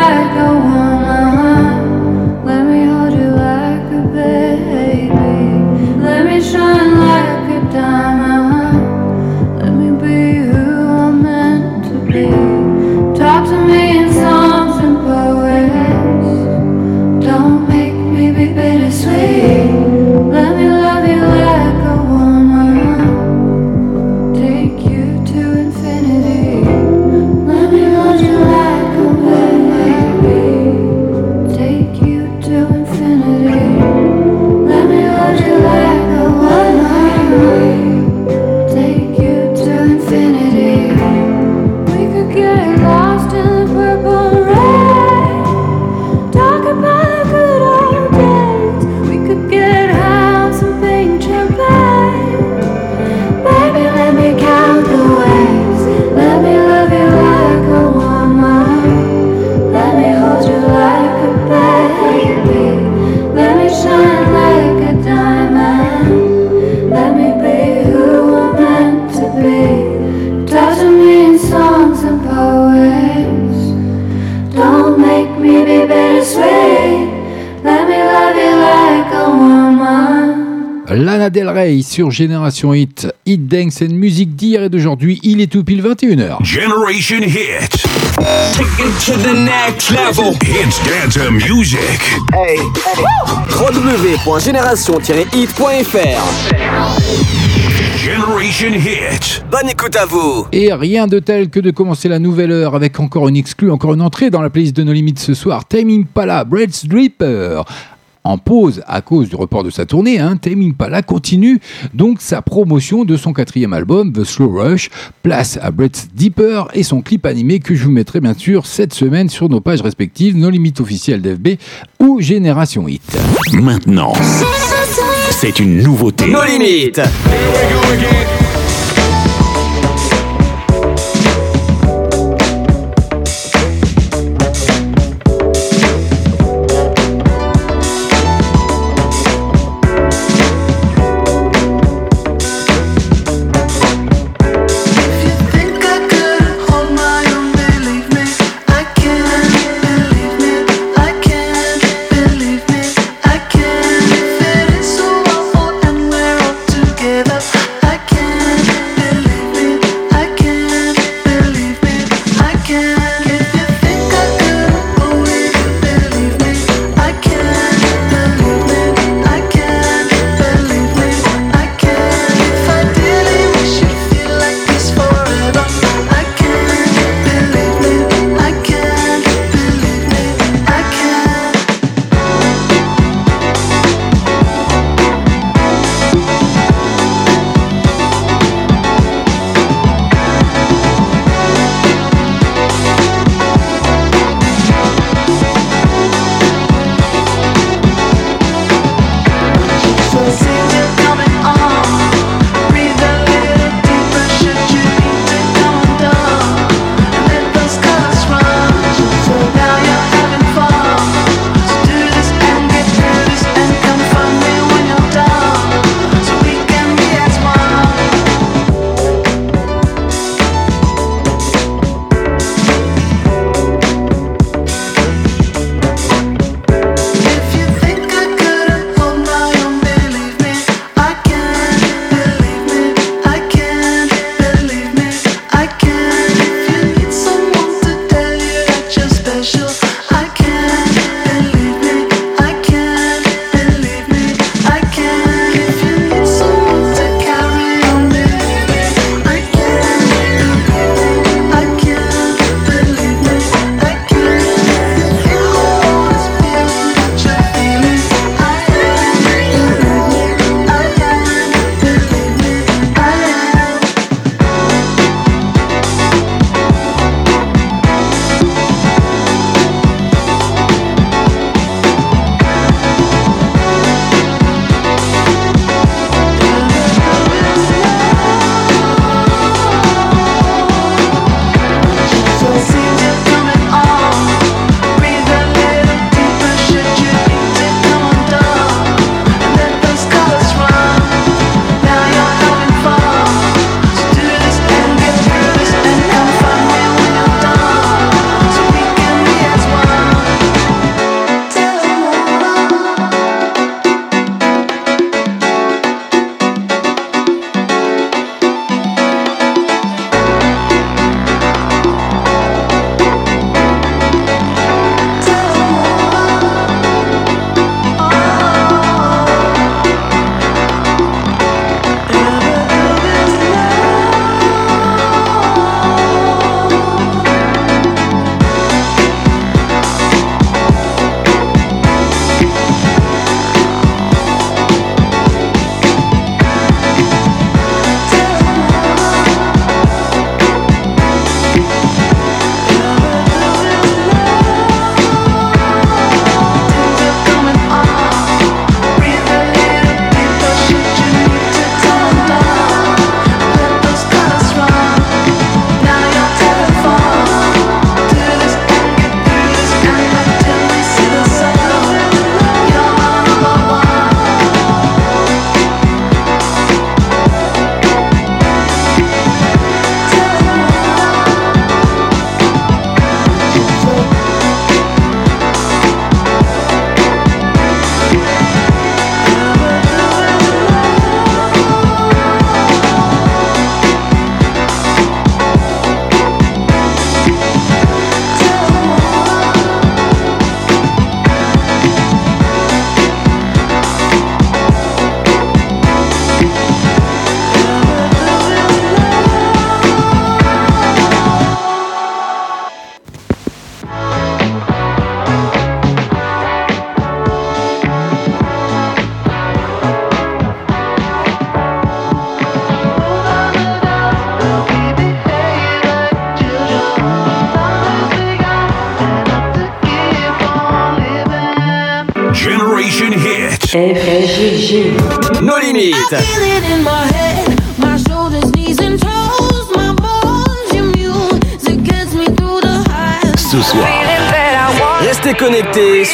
Lana Del Rey sur Génération Hit. Hit Dance and musique d'hier et d'aujourd'hui. Il est tout pile 21h. Generation Hit. Take it to the next level. Hits dance music. Hey, www.génération-hit.fr Generation Hit. Bonne écoute à vous Et rien de tel que de commencer la nouvelle heure avec encore une exclue, encore une entrée dans la playlist de nos limites ce soir. Tame Impala, Bread Stripper. En pause à cause du report de sa tournée, hein, Tame Impala continue donc sa promotion de son quatrième album, The Slow Rush. Place à Brett's Deeper et son clip animé que je vous mettrai bien sûr cette semaine sur nos pages respectives, nos limites officielles d'FB ou Génération Hit. Maintenant, c'est une nouveauté. Nos limites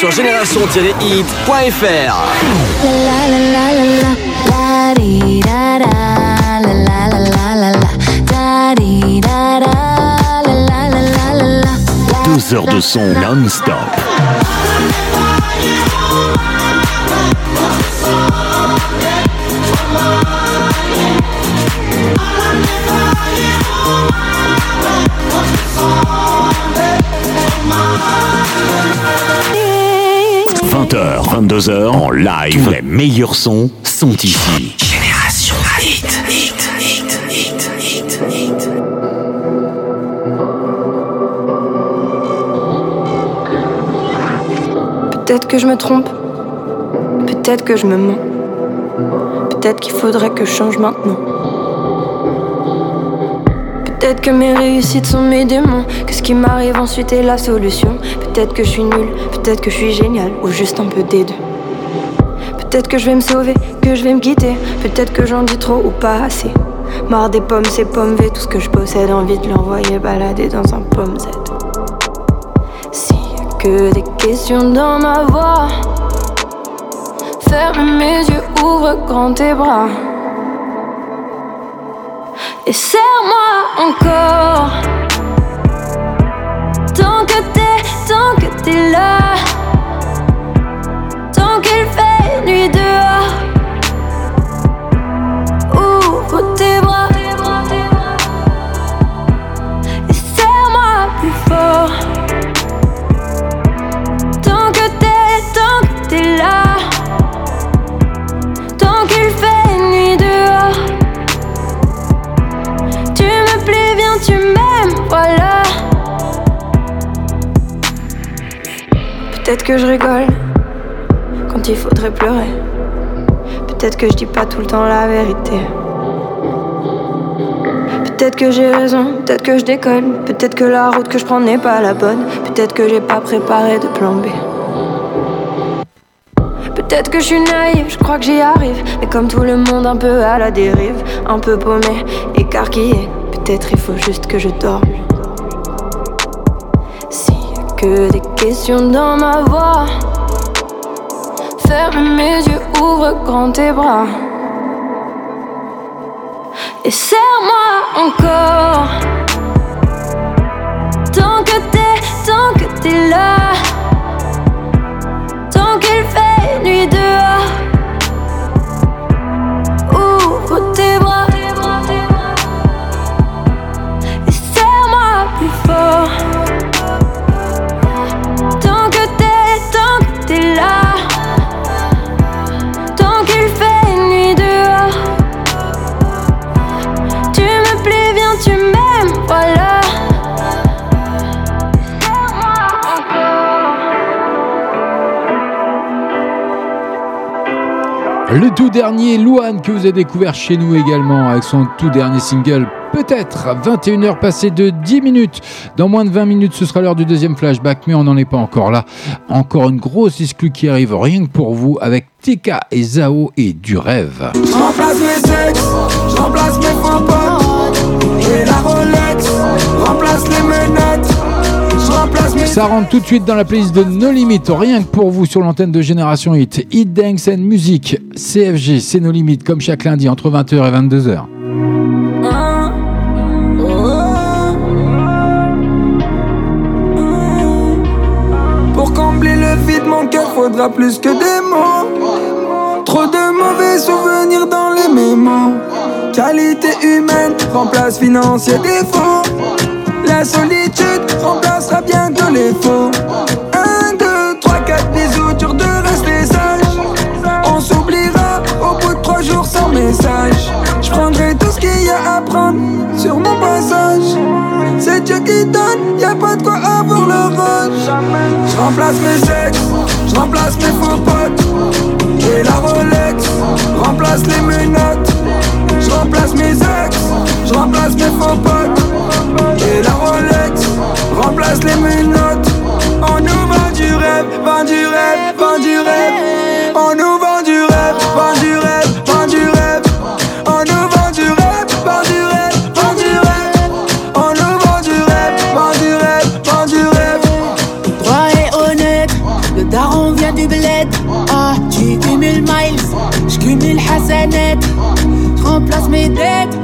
la la Deux heures de son non-stop. « 20h, 22h, en live, Tous les meilleurs sons sont ici. Génération Hit, Hit, Hit, Hit, Hit, Hit. Peut-être que je me trompe. Peut-être que je me mens. Peut-être qu'il faudrait que je change maintenant. Peut-être que mes réussites sont mes démons. Que ce qui m'arrive ensuite est la solution. Peut-être que je suis nulle. Peut-être que je suis génial. Ou juste un peu des deux. Peut-être que je vais me sauver. Que je vais me quitter. Peut-être que j'en dis trop ou pas assez. Marre des pommes, ces pommes V. Tout ce que je possède. Envie de l'envoyer balader dans un pomme Z. S'il y a que des questions dans ma voix. Ferme mes yeux, ouvre grand tes bras. Et serre-moi encore. Tant que t'es, tant que t'es là. Que je rigole quand il faudrait pleurer. Peut-être que je dis pas tout le temps la vérité. Peut-être que j'ai raison, peut-être que je déconne. Peut-être que la route que je prends n'est pas la bonne. Peut-être que j'ai pas préparé de plan B. Peut-être que je suis naïve, je crois que j'y arrive. Mais comme tout le monde, un peu à la dérive, un peu paumé, écarquillé. Peut-être il faut juste que je dorme. S'il y a que des dans ma voix, ferme mes yeux, ouvre grand tes bras. Et serre-moi encore. Tant que t'es, tant que t'es là. Dernier, Louane, que vous avez découvert chez nous également, avec son tout dernier single. Peut-être 21h passées de 10 minutes. Dans moins de 20 minutes, ce sera l'heure du deuxième flashback, mais on n'en est pas encore là. Encore une grosse exclue qui arrive rien que pour vous avec Tika et Zao et du rêve. Ça rentre tout de suite dans la playlist de No Limit, rien que pour vous sur l'antenne de Génération Hit. Hit Dance and Music, CFG, c'est No Limit, comme chaque lundi entre 20h et 22h. Pour combler le vide, mon cœur faudra plus que des mots. Trop de mauvais souvenirs dans les mémos. Qualité humaine remplace financier défaut. La solitude remplacera bientôt les faux. Un, deux, trois, quatre bisous, dur de rester sage. On s'oubliera au bout de trois jours sans message. Je prendrai tout ce qu'il y a à prendre sur mon passage. C'est Dieu qui donne, y a pas de quoi avoir le rush. Je remplace mes ex, je remplace mes faux potes. Et la Rolex remplace les menottes. Je remplace mes ex, je remplace mes faux potes et la Rolex Remplace les menottes On nous vend du rêve, vend du rêve, vend du rêve On nous vend du rêve, vend du rêve, vend du rêve On nous vend du rêve, vend du rêve, vend du rêve On nous vend du rêve, vend du rêve, vend du rêve Droit et honnête, le daron vient du bled Ah, tu cumules miles, je cumule Je remplace mes dettes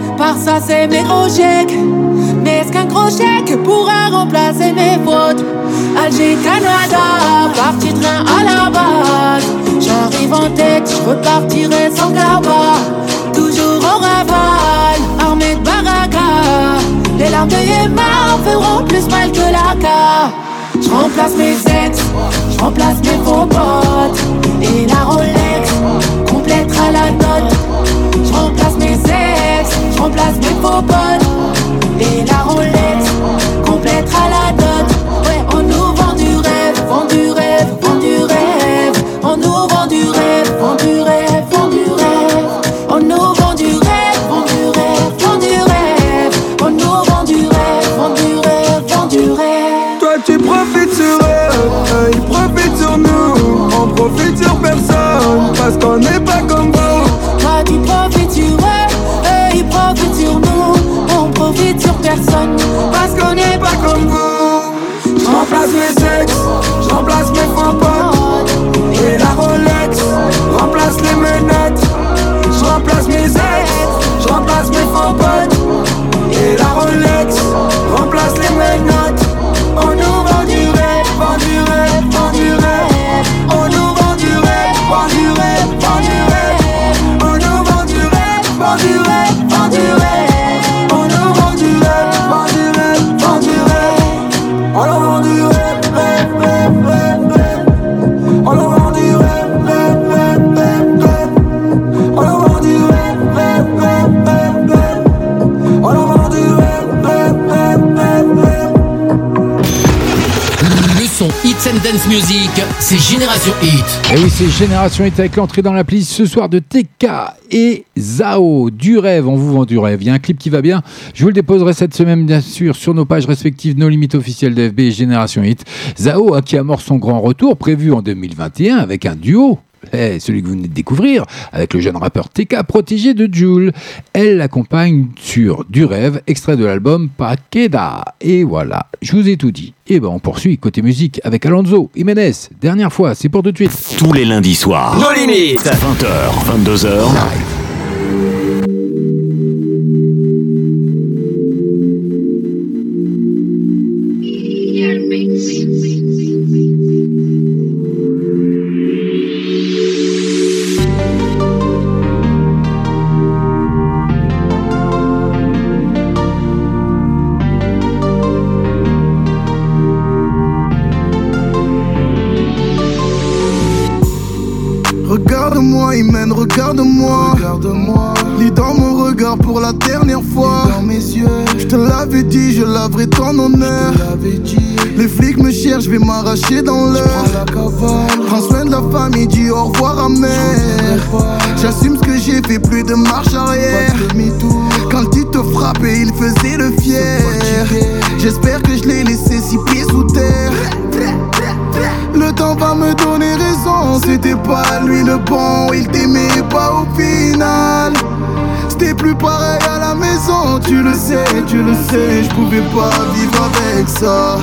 ça c'est mes gros chèques. Mais est-ce qu'un gros chèque pourra remplacer mes fautes? Alger, Canada, parti train à la base. J'arrive en tête, je repartirai sans cabas. Toujours au raval, armé de baraka. Les larmes de Yéma feront plus mal que la ca. Je remplace mes ex, je remplace mes faux potes. Et la Rolex complétera la note. Remplace mes faux potes. Et la Rolex complétera la c'est Génération Hit. Et oui, c'est Génération Hit avec l'entrée dans la playlist ce soir de TK et Zao. Du rêve, on vous vend du rêve. Il y a un clip qui va bien. Je vous le déposerai cette semaine, bien sûr, sur nos pages respectives, nos limites officielles d'FB et Génération Hit. Zao, à qui amorce son grand retour, prévu en 2021 avec un duo. Eh, celui que vous venez de découvrir, avec le jeune rappeur TK protégé de Jules. Elle l'accompagne sur Du rêve, extrait de l'album Paqueda. Et voilà, je vous ai tout dit. Et ben on poursuit côté musique avec Alonso Jiménez. Dernière fois, c'est pour tout de suite. Tous les lundis soirs. Nos limites. 20h, 22h. Regarde-moi, l'avais dit, je laverai ton honneur. Les flics me cherchent, je vais m'arracher dans l'heure. Prends soin de la famille, dis au revoir à mère. J'assume ce que j'ai fait, plus de marche arrière. Quand il te frappait, il faisait le fier. J'espère que je l'ai laissé six pieds sous terre. Le temps va me donner raison, c'était pas lui le bon, il t'aimait pas au final. C'était plus pareil à la maison, tu le sais, tu le sais, je pouvais pas vivre avec ça.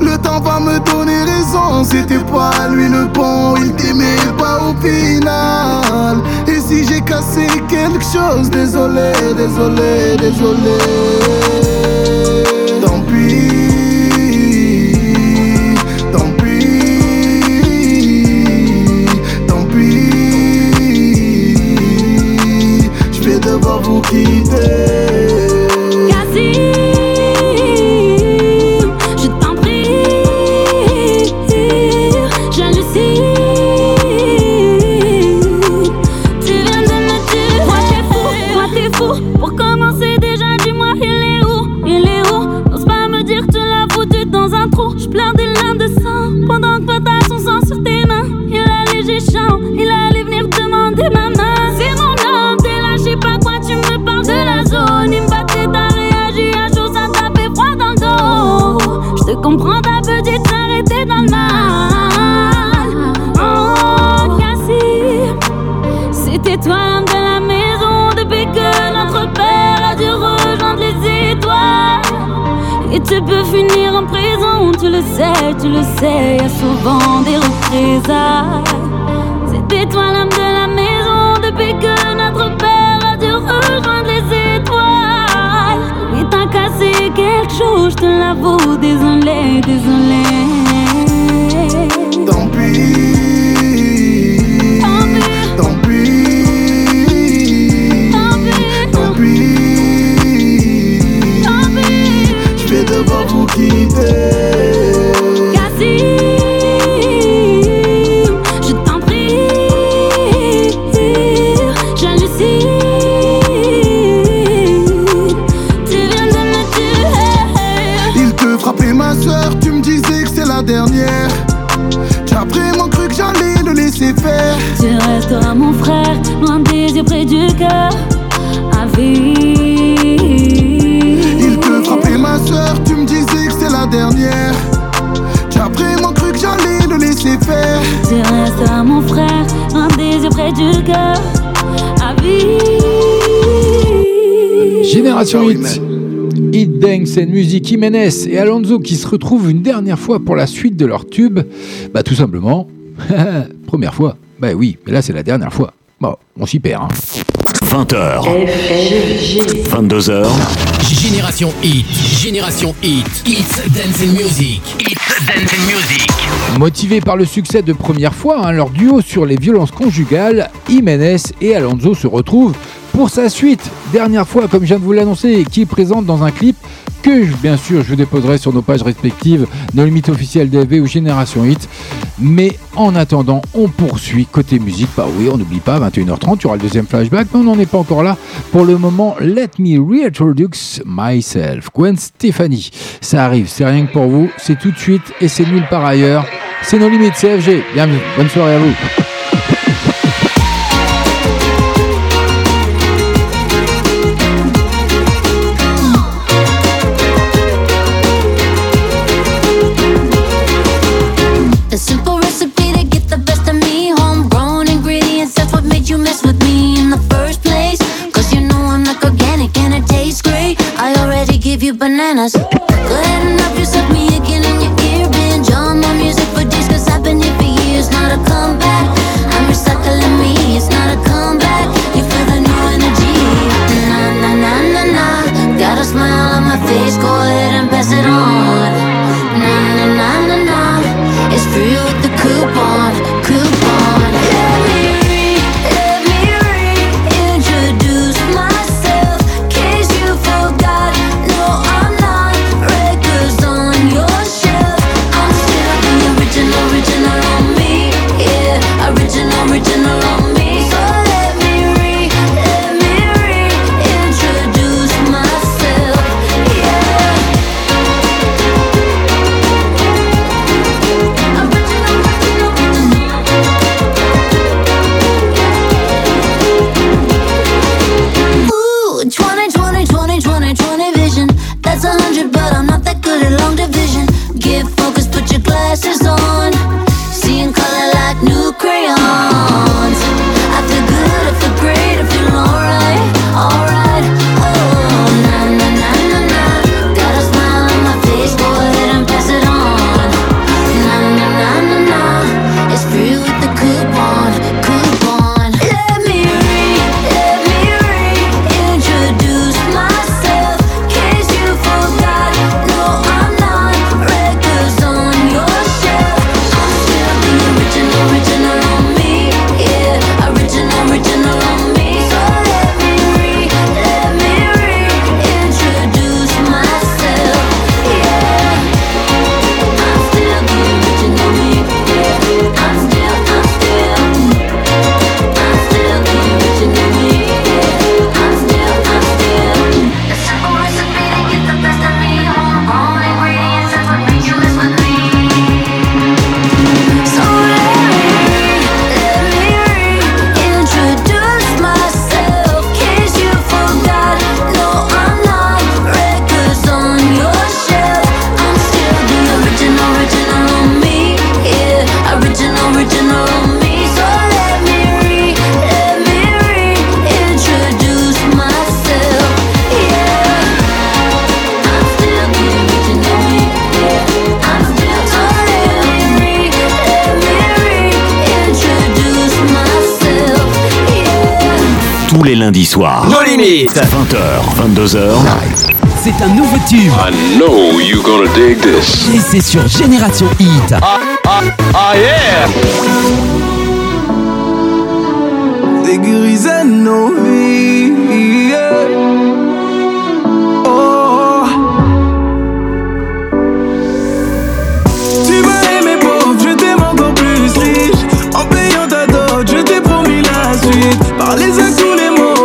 Le temps va me donner raison, c'était pas lui le bon, il t'aimait pas au final. Et si j'ai cassé quelque chose, désolé, désolé, désolé. Devoir vous tu peux finir en prison, tu le sais, tu le sais, y a souvent des représailles. C'était toi l'âme de la maison depuis que notre père a dû rejoindre les étoiles. Oui, t'as cassé quelque chose, je te l'avoue, désolé, désolé. Quitter. Cassim, je t'en prie, j'hallucine. Tu viens de me tuer. Il te frappait ma soeur, tu me disais que c'est la dernière. Tu as vraiment cru que j'allais le laisser faire. Tu resteras mon frère, loin des yeux, près du cœur. Du cœur. À vie. Génération Hit. Hit Dance and Music Jiménez et Alonso qui se retrouvent une dernière fois pour la suite de leur tube. Bah tout simplement, [laughs] première fois. Bah oui, mais là c'est la dernière fois. Bon, on s'y perd. hein. 20h. 22h. Génération Hit, Génération Hit, Hits Dance and Music, Hits Dance and Music. Motivé par le succès de première fois, hein, leur duo sur les violences conjugales, Jiménez et Alonso se retrouvent pour sa suite. Dernière fois, comme je viens de vous l'annoncer, qui est présente dans un clip que, bien sûr, je vous déposerai sur nos pages respectives, No Limite officiel DV ou Génération Hit. Mais en attendant, on poursuit côté musique. Bah oui, on n'oublie pas, 21h30, il y aura le deuxième flashback, mais on n'en est pas encore là. Pour le moment, let me reintroduce myself. Gwen Stefani, ça arrive, c'est rien que pour vous, c'est tout de suite et c'est nulle part ailleurs. C'est nos limites, CFG. Bienvenue, bonne soirée à vous. You Yeah. Tous les lundis soirs. Nos limites. 20h, 22h. c'est un nouveau tube. I know you gonna dig this. Et c'est sur Génération Hit. Ah, ah, ah yeah! Sécuriser nos vies. yeah. Oh. Tu m'as aimé pauvre, je t'aime encore plus riche. En payant ta dot, je t'ai promis la suite. Parlez à tous les mots,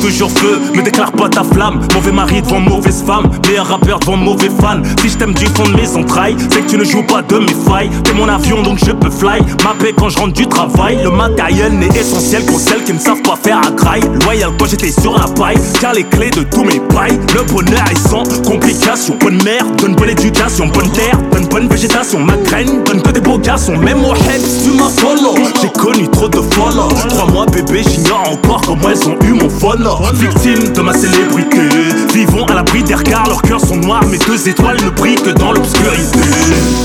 toujours feu, me déclare pas ta flamme. Mauvais mari devant mauvaise femme, meilleur rappeur devant mauvais fan. Si je t'aime du fond de mes entrailles, c'est que tu ne joues pas de mes failles. T'es mon avion donc je peux fly. Ma paix quand je rentre du travail. Le matériel n'est essentiel qu'aux celles qui ne savent pas faire à graille. Loyal quand j'étais sur la paille, les de tous mes pailles. Le bonheur est sans complication. Bonne mère, donne bonne éducation, bonne terre, donne bonne végétation. Ma graine donne que des beaux garçons. Même au tu m'as follow. J'ai connu trop de follow. Trois mois bébé, j'ignore encore comment elles ont eu mon follow. Victime de ma célébrité, vivons à l'abri des regards. Leurs cœurs sont noirs, mes deux étoiles ne brillent que dans l'obscurité.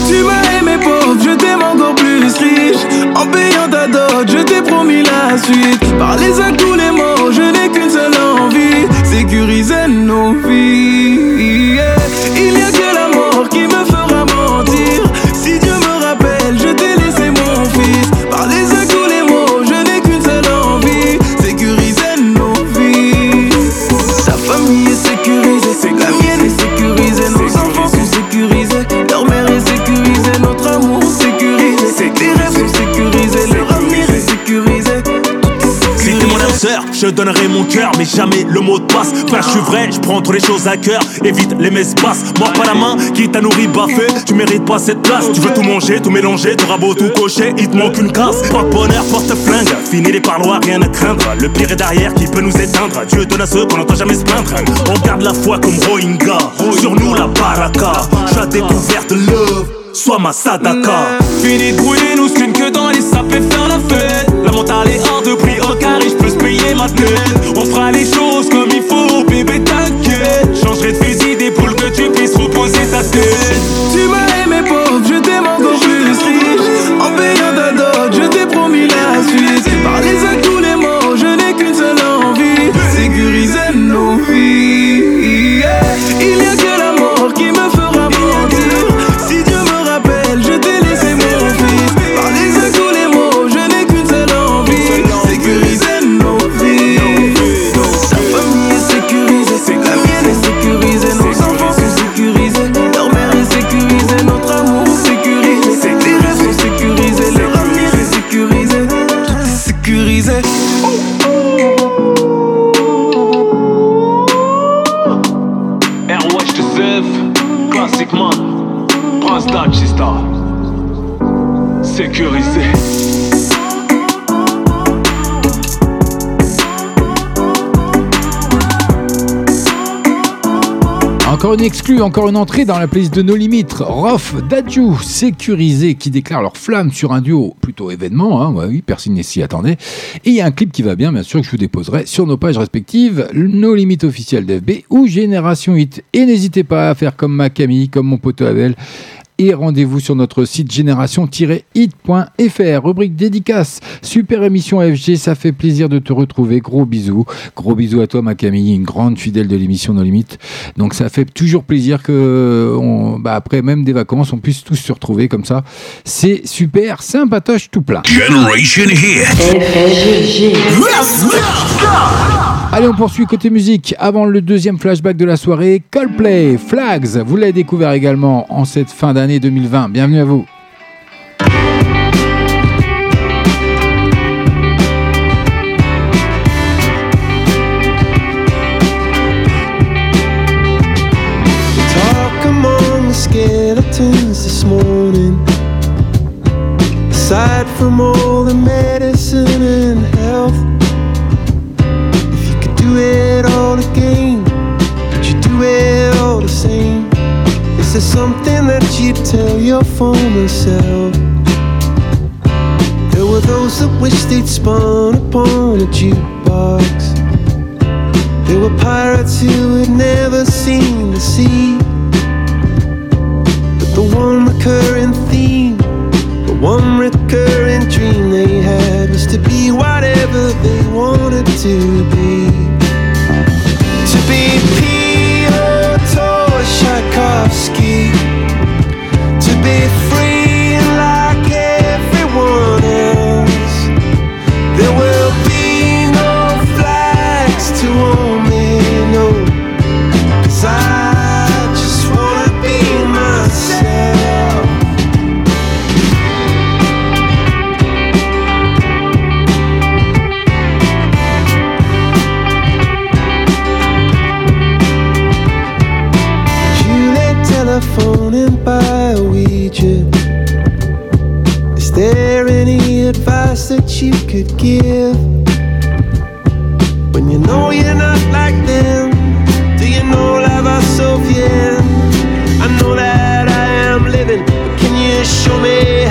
Tu m'as aimé pauvre, je t'aime encore plus riche. En payant ta dot, je t'ai promis la suite. Parlez à tous les mots, je n'ai qu'une seule envie. Sécuriser nos vies. Yeah. Il n'y a je donnerai mon cœur, mais jamais le mot de passe. Frère, je suis vrai, je prends trop les choses à cœur. Évite les messes-passes. Moi, pas la main qui t'a nourri, baffé. Tu mérites pas cette place. Tu veux tout manger, tout mélanger, t'auras beau tout cocher, il te manque une casse. Porte bonheur, porte flingue. Fini les parloirs, rien à craindre. Le pire est derrière qui peut nous éteindre. Dieu donne à ceux qu'on n'entend jamais se plaindre. On garde la foi comme Rohingya. Sur nous, la baraka. J'ai découvert de love. Sois ma sadaka. Fini de brûler, nous screen que dans les sapes faire la fête. La mentale est hors de prix, au carré, je peux On fera les choses comme il faut, bébé, t'inquiète. Changerai de fusil des poules que tu puisses reposer ta tête. Tu m'as Encore une exclue, encore une entrée dans la playlist de nos limites. Rof, Dadju, sécurisé, qui déclarent leur flamme sur un duo plutôt événement. Hein, oui, personne ne s'y attendait. Et il y a un clip qui va bien, bien sûr, que je vous déposerai sur nos pages respectives, nos limites officielles d'FB ou Génération Hit. Et n'hésitez pas à faire comme ma Camille, comme mon poteau Abel. Et rendez-vous sur notre site génération-hit.fr. Rubrique dédicace. Super émission FG, ça fait plaisir de te retrouver. Gros bisous. Gros bisous à toi, ma Camille, une grande fidèle de l'émission No Limites. Donc ça fait toujours plaisir que, on- bah, après même des vacances, on puisse tous se retrouver comme ça. C'est super, sympatoche tout plein. Generation Hit. Allez, on poursuit côté musique. Avant le deuxième flashback de la soirée, Coldplay, Flags. Vous l'avez découvert également en cette fin d'année 2020. Bienvenue à vous. This morning. Is something that you'd tell your former self? There were those that wished they'd spun upon a jukebox. There were pirates who had never seen the sea. But the one recurring theme, the one recurring dream they had was to be whatever they wanted to be. You could give? When you know you're not like them, do you know La Sofienne? I know that I am living, but can you show me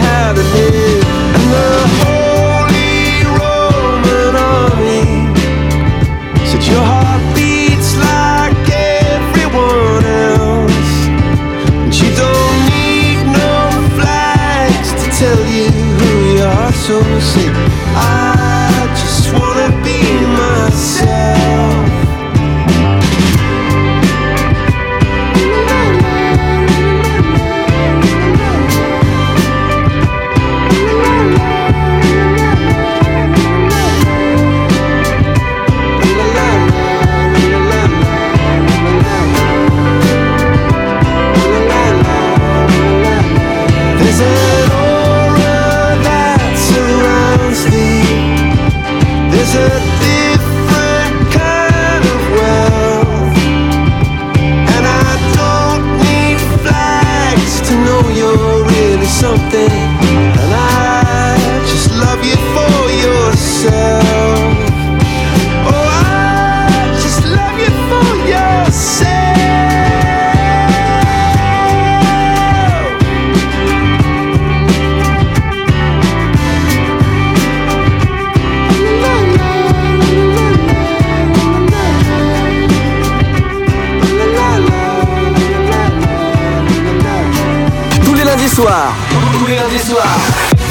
Lundis soirs.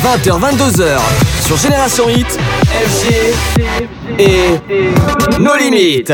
20h, 22h. Sur Génération Hit. FG. Et. Nos limites.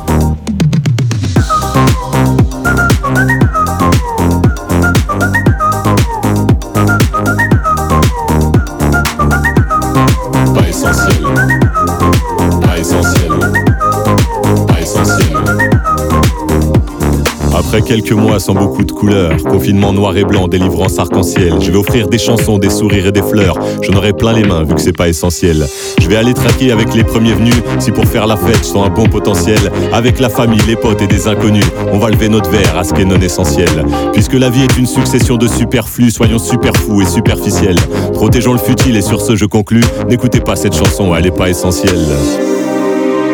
Après quelques mois sans beaucoup de couleurs, confinement noir et blanc, délivrance arc-en-ciel, je vais offrir des chansons, des sourires et des fleurs. J'en aurai plein les mains vu que c'est pas essentiel. Je vais aller traquer avec les premiers venus, si pour faire la fête je sens un bon potentiel. Avec la famille, les potes et des inconnus, on va lever notre verre à ce qui est non essentiel. Puisque la vie est une succession de superflus, soyons super fous et superficiels. Protégeons le futile et sur ce je conclus, n'écoutez pas cette chanson, elle est pas essentielle.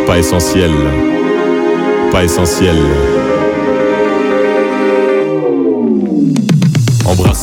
Pas essentielle. Pas essentielle.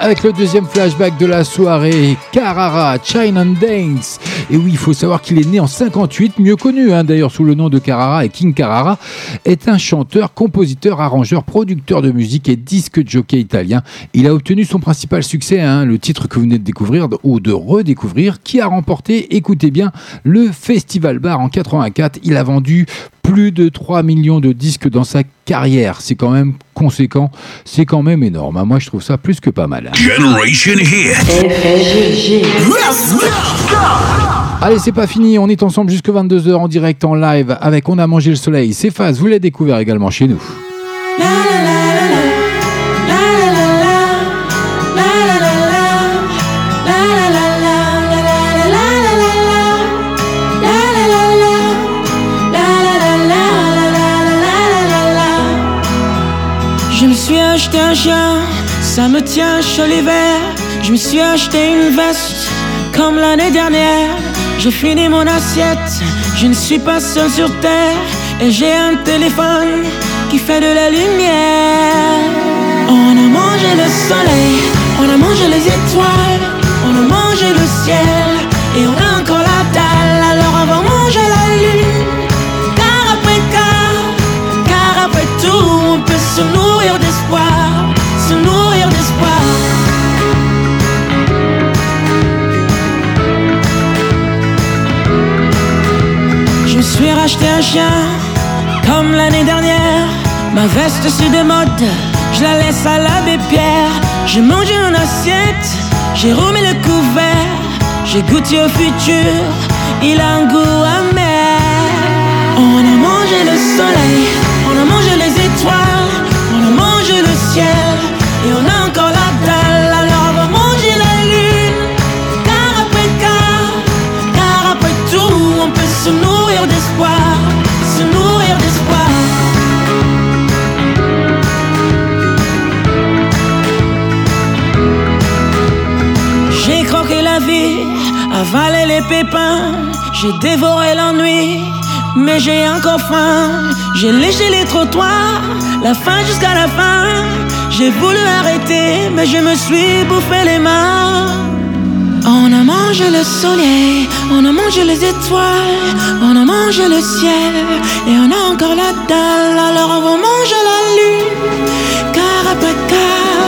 Avec le deuxième flashback de la soirée, Carrara, China Dance. Et oui, il faut savoir qu'il est né en 58, mieux connu hein, d'ailleurs sous le nom de Carrara et King Carrara, est un chanteur, compositeur, arrangeur, producteur de musique et disque jockey italien. Il a obtenu son principal succès, hein, le titre que vous venez de découvrir ou de redécouvrir, qui a remporté, écoutez bien, le Festival Bar en 84. Il a vendu plus de 3 millions de disques dans sa carrière. C'est quand même conséquent, c'est quand même énorme. hein. Moi, je trouve ça plus que pas mal. hein. Generation Hit. Allez, c'est pas fini. On est ensemble jusque 22h en direct en live avec On a mangé le soleil. C'est Phase, vous l'avez découvert également chez nous. Ça me tient chaud l'hiver. Je me suis acheté une veste, comme l'année dernière. J'ai fini mon assiette, je ne suis pas seul sur terre. Et j'ai un téléphone qui fait de la lumière. On a mangé le soleil, on a mangé les étoiles, on a mangé le ciel. Et on a encore la dalle, suis racheté un chien, comme l'année dernière. Ma veste c'est de mode, je la laisse à l'abbé Pierre. J'ai mangé en assiette, j'ai remis le couvert. J'ai goûté au futur, il a un goût amer. On a mangé le soleil, avalé les pépins, j'ai dévoré l'ennui, mais j'ai encore faim. J'ai léché les trottoirs, la fin jusqu'à la fin. J'ai voulu arrêter, mais je me suis bouffé les mains. On a mangé le soleil, on a mangé les étoiles, on a mangé le ciel, et on a encore la dalle, alors on va manger la lune. Car après car,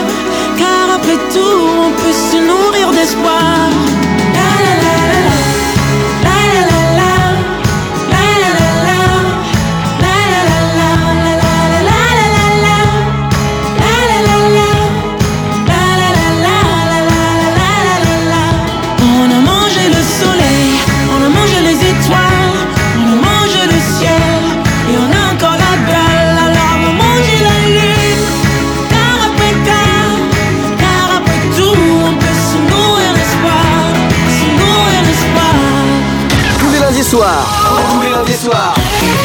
car après tout, on peut se nourrir d'espoir.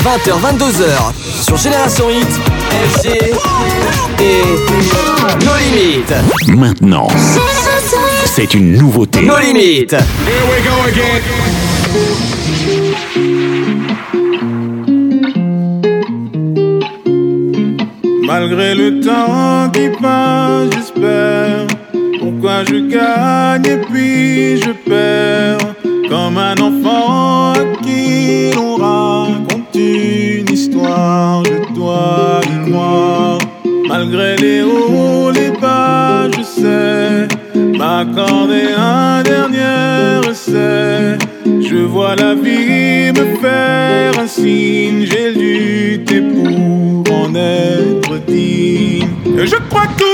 20h, 22h. Sur Génération Hit. FG. Et. Nos limites. Maintenant, c'est une nouveauté. Nos limites. Here we go again. Malgré le temps qui passe, j'espère. Pourquoi je gagne et puis je perds? Comme un enfant à qui l'on dernier essai. Je vois la vie me faire un signe, j'ai lutté pour en être digne. Je crois que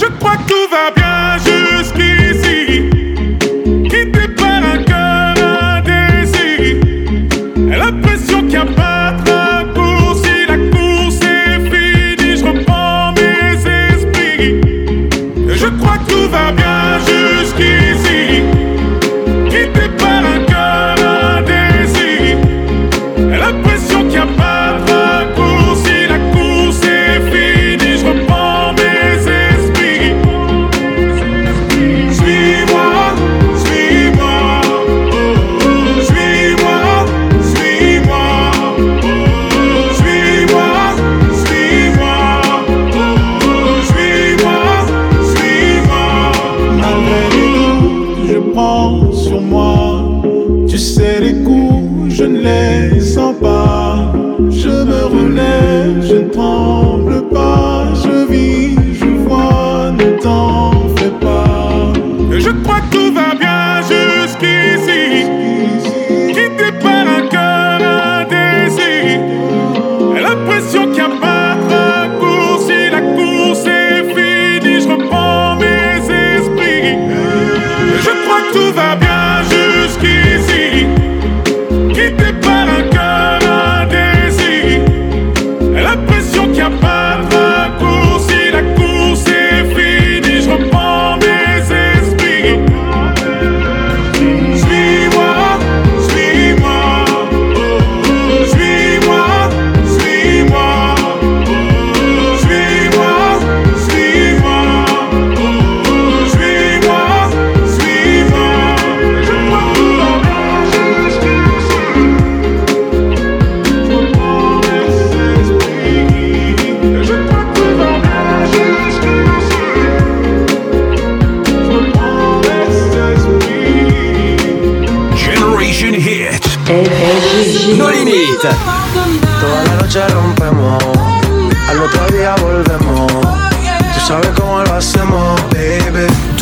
Je crois que tout va bien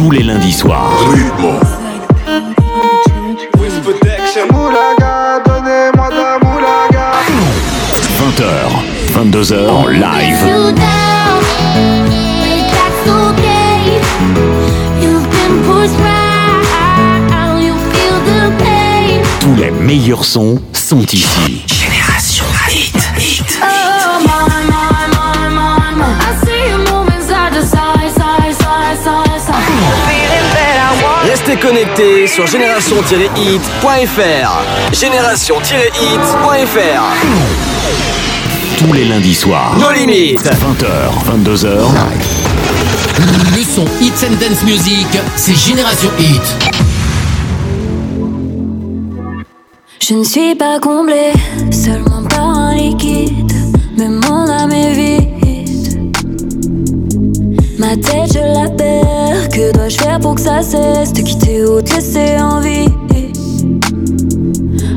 Tous les lundis soirs. Moulaga, donnez-moi ta moulaga. 20h, 22h, live. You down, but that's okay. You've been pushed round, you feel the pain. Tous les meilleurs sons sont ici. Restez connectés sur génération-hit.fr. Génération-hit.fr. Tous les lundis soirs. Nos limites. 20h, 22h. Le son Hits and Dance Music, c'est Génération Hit. Je ne suis pas comblée seulement par un liquide, mais mon âme est vide. Ma tête, je la perds. Que dois-je faire pour que ça cesse de quitter ou te laisser en vie?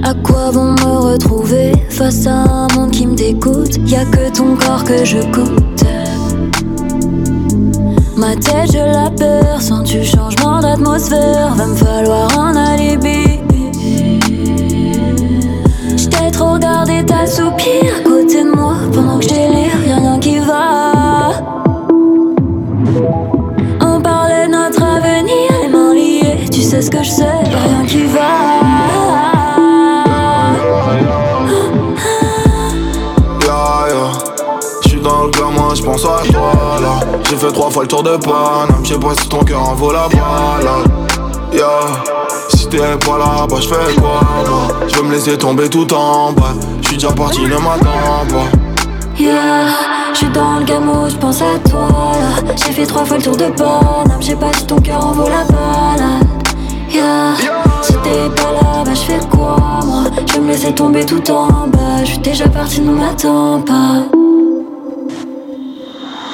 À quoi vont me retrouver face à un monde qui me dégoûte? Y a que ton corps que je goûte. Ma tête, je la perds. Sans du changement d'atmosphère, va me falloir un alibi. J't'ai trop regardé ta soupir à côté de moi pendant que je délire, va. J'suis dans le gamin, j'pense à toi là. J'ai fait trois fois le tour de Paname, j'sais pas si ton cœur en vaut la balade. Ya, si t'es pas là, bah j'fais quoi moi J'veux me laisser tomber tout en bas. J'suis déjà parti, ne m'attends pas. Yeah, j'suis dans le gamou, j'pense à toi là. J'ai fait trois fois le tour de Paname, j'ai pas si ton cœur en vaut la. Yeah, si t'es pas là, bah j'fais quoi moi? Je me laisser tomber tout en bas, j'suis déjà parti, ne m'attends pas.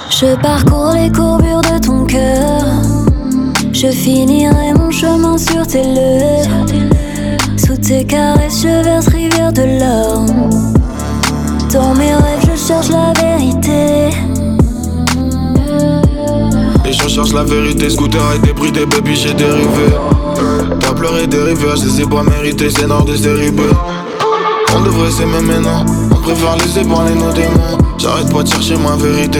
Je parcours les courbures de ton cœur. Je finirai mon chemin sur tes lèvres. Sous tes caresses, je verse rivière de larmes. Dans mes rêves, je cherche la vérité. Et je cherche la vérité, scooter a été pris, des baby j'ai dérivé. Pleuré des rivières, je les ai pas mérités, c'est nord des B. On devrait s'aimer maintenant, on préfère laisser parler nos démons. J'arrête pas de chercher ma vérité.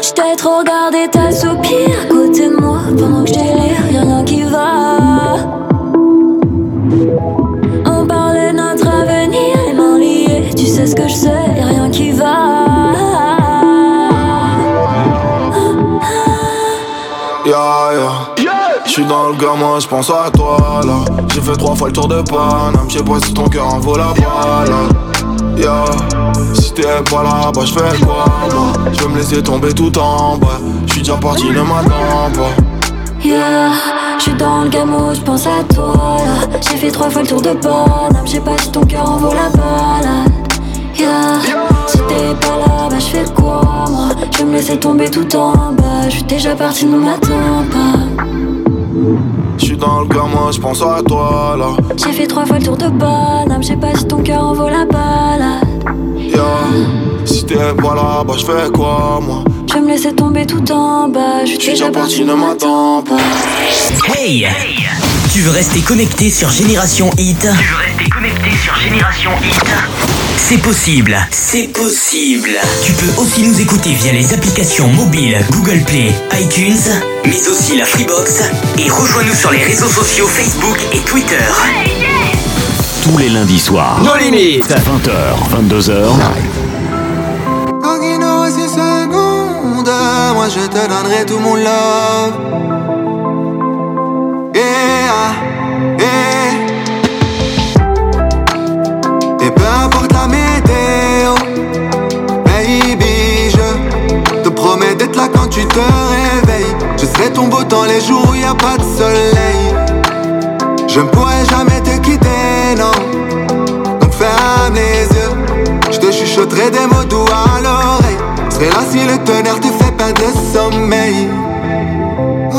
J't'ai trop regardé ta soupir à côté de moi pendant que je délire, y'a rien qui va. On parlait de notre avenir, les mains liées, tu sais ce que je sais, y'a rien qui va. Ya ya, j'suis dans le gamin, j'pense à toi là. J'ai fait trois fois le tour de Paname, j'sais pas si ton cœur en vaut la balade. Ya, si t'es pas là, bah j'fais quoi moi J'veux me laisser tomber tout en bas. J'suis déjà parti, ne m'attends pas. Yeah, j'suis dans le gamou, j'pense à toi là. J'ai fait trois fois le tour de Paname, j'ai pas si ton cœur en vaut la balade. Yeah, si t'es pas là, bah j'fais quoi moi? Je me laisser tomber tout en bas, j'suis déjà parti, ne m'attends pas. J'suis dans le gamin, j'pense à toi là. J'ai fait trois fois le tour de Paname, j'ai pas si ton cœur en vaut la balade. Ya, si t'es pas là, bah j'fais quoi moi? Je vais me laisser tomber tout en bas, j'suis déjà parti, ne m'attends pas. Hey Tu veux rester connecté sur Génération Hit? Tu veux rester connecté sur Génération Hit? C'est possible, c'est possible. Tu peux aussi nous écouter via les applications mobiles Google Play, iTunes, mais aussi la Freebox. Et rejoins-nous sur les réseaux sociaux Facebook et Twitter. Tous les lundis soirs. Nos limites. 20h, 22h. Tant qu'il nous reste une seconde, moi je te donnerai tout mon love. Yeah, yeah. Et peu importe la météo, baby, je te promets d'être là quand tu te réveilles. Je serai ton beau temps les jours où y a pas de soleil. Je ne pourrai jamais te quitter, non. Donc ferme les yeux. Je te chuchoterai des mots doux à l'oreille. Serai là si le tonnerre te fait perdre le sommeil.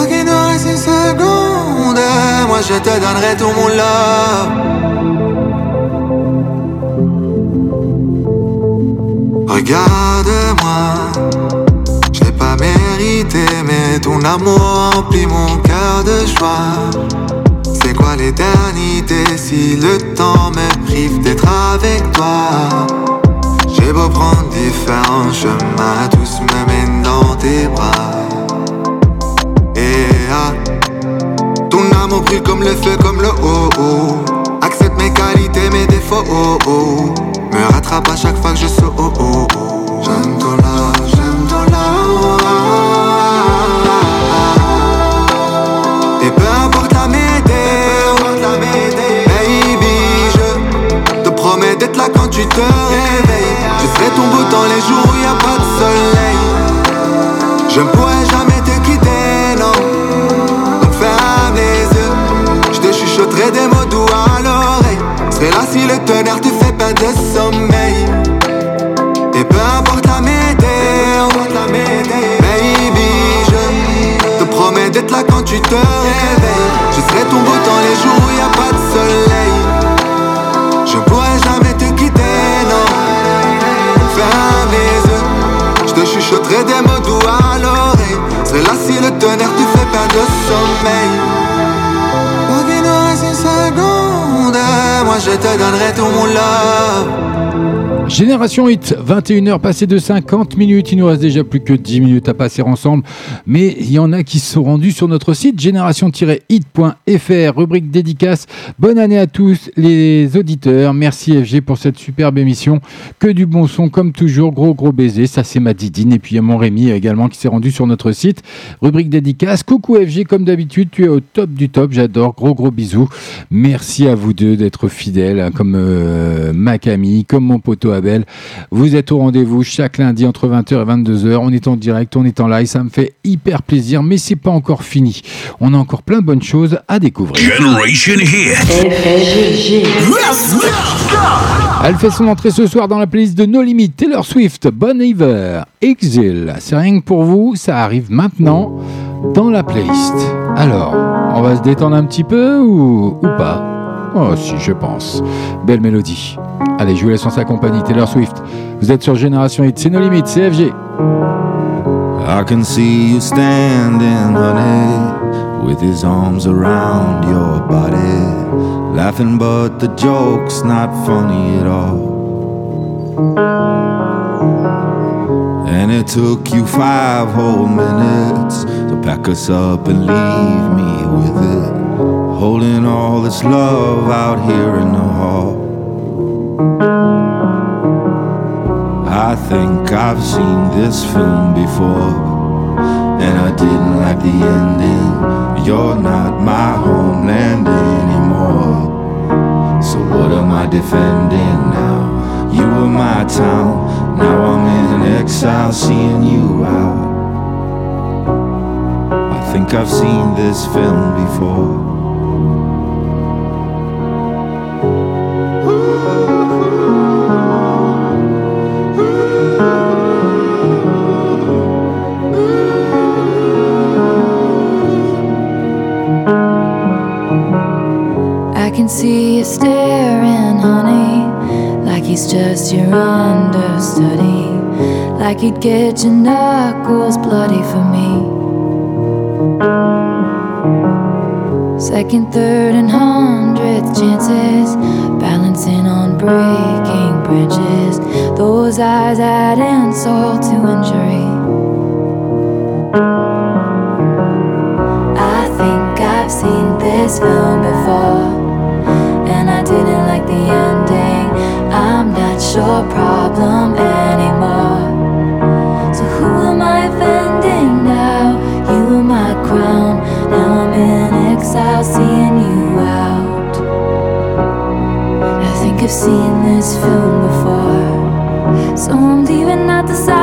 Qui nous reste une seconde, moi je te donnerai tout mon love. Regarde-moi, je pas mérité, mais ton amour remplit mon cœur de joie. C'est quoi l'éternité si le temps me prive d'être avec toi? J'ai beau prendre différents chemins, tous me mènent dans tes bras. Et ah, ton amour brille comme le feu, comme le haut. Oh. Accepte mes qualités, mes défauts. Oh, oh. Me rattrape à chaque fois que je saute. Oh, oh, oh. J'aime love, j'aime love. Et peu importe la météo, baby, je te promets d'être là quand tu te réveilles. Je serai ton beau temps les jours où y a pas de soleil. Je ne pourrai jamais te quitter, non. Donc ferme les yeux. Je te chuchoterai des mots doux à l'oreille. Serai là si le tonnerre te le sommeil. Et peu importe la météo, baby, je te promets d'être là quand tu te réveilles. Je serai ton beau temps les jours où y a pas de soleil. Je pourrai jamais te quitter, non. Ferme les yeux, je te chuchoterai des mots doux à l'oreille. Serai là si le tonnerre te fait perdre le sommeil. Moi je te donnerai tout mon love. Génération Hit, 21h passées de 50 minutes. Il nous reste déjà plus que 10 minutes à passer ensemble. Mais il y en a qui se sont rendus sur notre site génération-hit.fr, rubrique dédicace. Bonne année à tous les auditeurs. Merci FG pour cette superbe émission. Que du bon son comme toujours. Gros gros baiser. Ça c'est ma Didine. Et puis il y a mon Rémi également qui s'est rendu sur notre site. Rubrique dédicace. Coucou FG comme d'habitude. Tu es au top du top. J'adore. Gros gros bisous. Merci à vous deux d'être fidèles hein, comme euh, ma Camille, comme mon poteau Abel. Vous êtes au rendez-vous chaque lundi entre 20h et 22h. On est en direct, on est en live. Ça me fait hyper plaisir, mais c'est pas encore fini. On a encore plein de bonnes choses à découvrir. Generation Hit. Elle fait son entrée ce soir dans la playlist de No Limit, Taylor Swift, Bon Iver, Exile. C'est rien que pour vous, ça arrive maintenant dans la playlist. Alors, on va se détendre un petit peu ou, ou pas? Oh si, je pense. Belle mélodie. Allez, je vous laisse en sa compagnie, Taylor Swift. Vous êtes sur Génération Hit, c'est No Limit, c'est FG. I can see you standing, honey, with his arms around your body, laughing, but the joke's not funny at all. And it took you five whole minutes to pack us up and leave me with it, holding all this love out here in the hall. I think I've seen this film before, and I didn't like the ending. You're not my homeland anymore. So what am I defending now? You were my town, now I'm in exile, seeing you out. I think I've seen this film before. Can see you staring, honey, like he's just your understudy, like he'd get your knuckles bloody for me. Second, third, and hundredth chances, balancing on breaking bridges. Those eyes add insult to injury. I think I've seen this film before, problem anymore. So who am I offending now? You were my crown, now I'm in exile, seeing you out. I think I've seen this film before, so I'm leaving out the side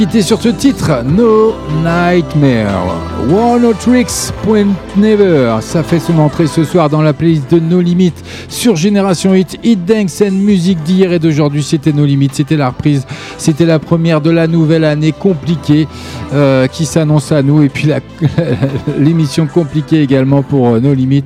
quitter sur ce titre, No Nightmare. One No Tricks Point Never. Ça fait son entrée ce soir dans la playlist de No Limit sur Génération Hit. Hit Dance and musique d'hier et d'aujourd'hui, c'était No Limit. C'était la reprise. C'était la première de la nouvelle année compliquée euh, qui s'annonce à nous. Et puis [laughs] l'émission compliquée également pour euh, No Limit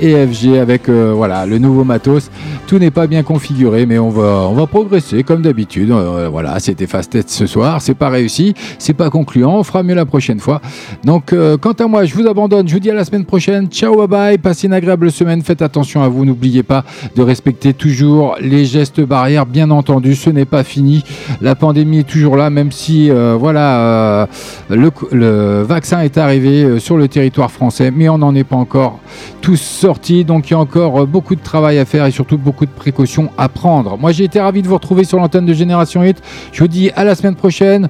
et FG avec euh, voilà, le nouveau matos. Tout n'est pas bien configuré, mais on va, on va progresser comme d'habitude. Euh, voilà, c'était fast test ce soir. C'est pas réussi. C'est pas concluant. On fera mieux la prochaine fois. Donc, euh, quant à moi, je vous abandonne. Je vous dis à la semaine prochaine. Ciao, bye bye. Passez une agréable semaine. Faites attention à vous. N'oubliez pas de respecter toujours les gestes barrières. Bien entendu, ce n'est pas fini. La pandémie est toujours là, même si, euh, voilà, euh, le, vaccin est arrivé sur le territoire français, mais on n'en est pas encore tous sortis. Donc, il y a encore beaucoup de travail à faire et surtout beaucoup de précautions à prendre. Moi, j'ai été ravi de vous retrouver sur l'antenne de Génération Hit. Je vous dis à la semaine prochaine.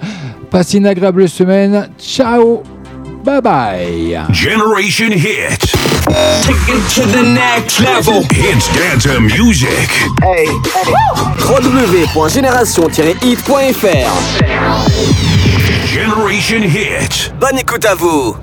Passez une agréable semaine. Ciao. Bye bye. Generation Hit. Take it to the next level. Hits dance music. Hey, www.génération-hit.fr Generation Hit. Bonne écoute à vous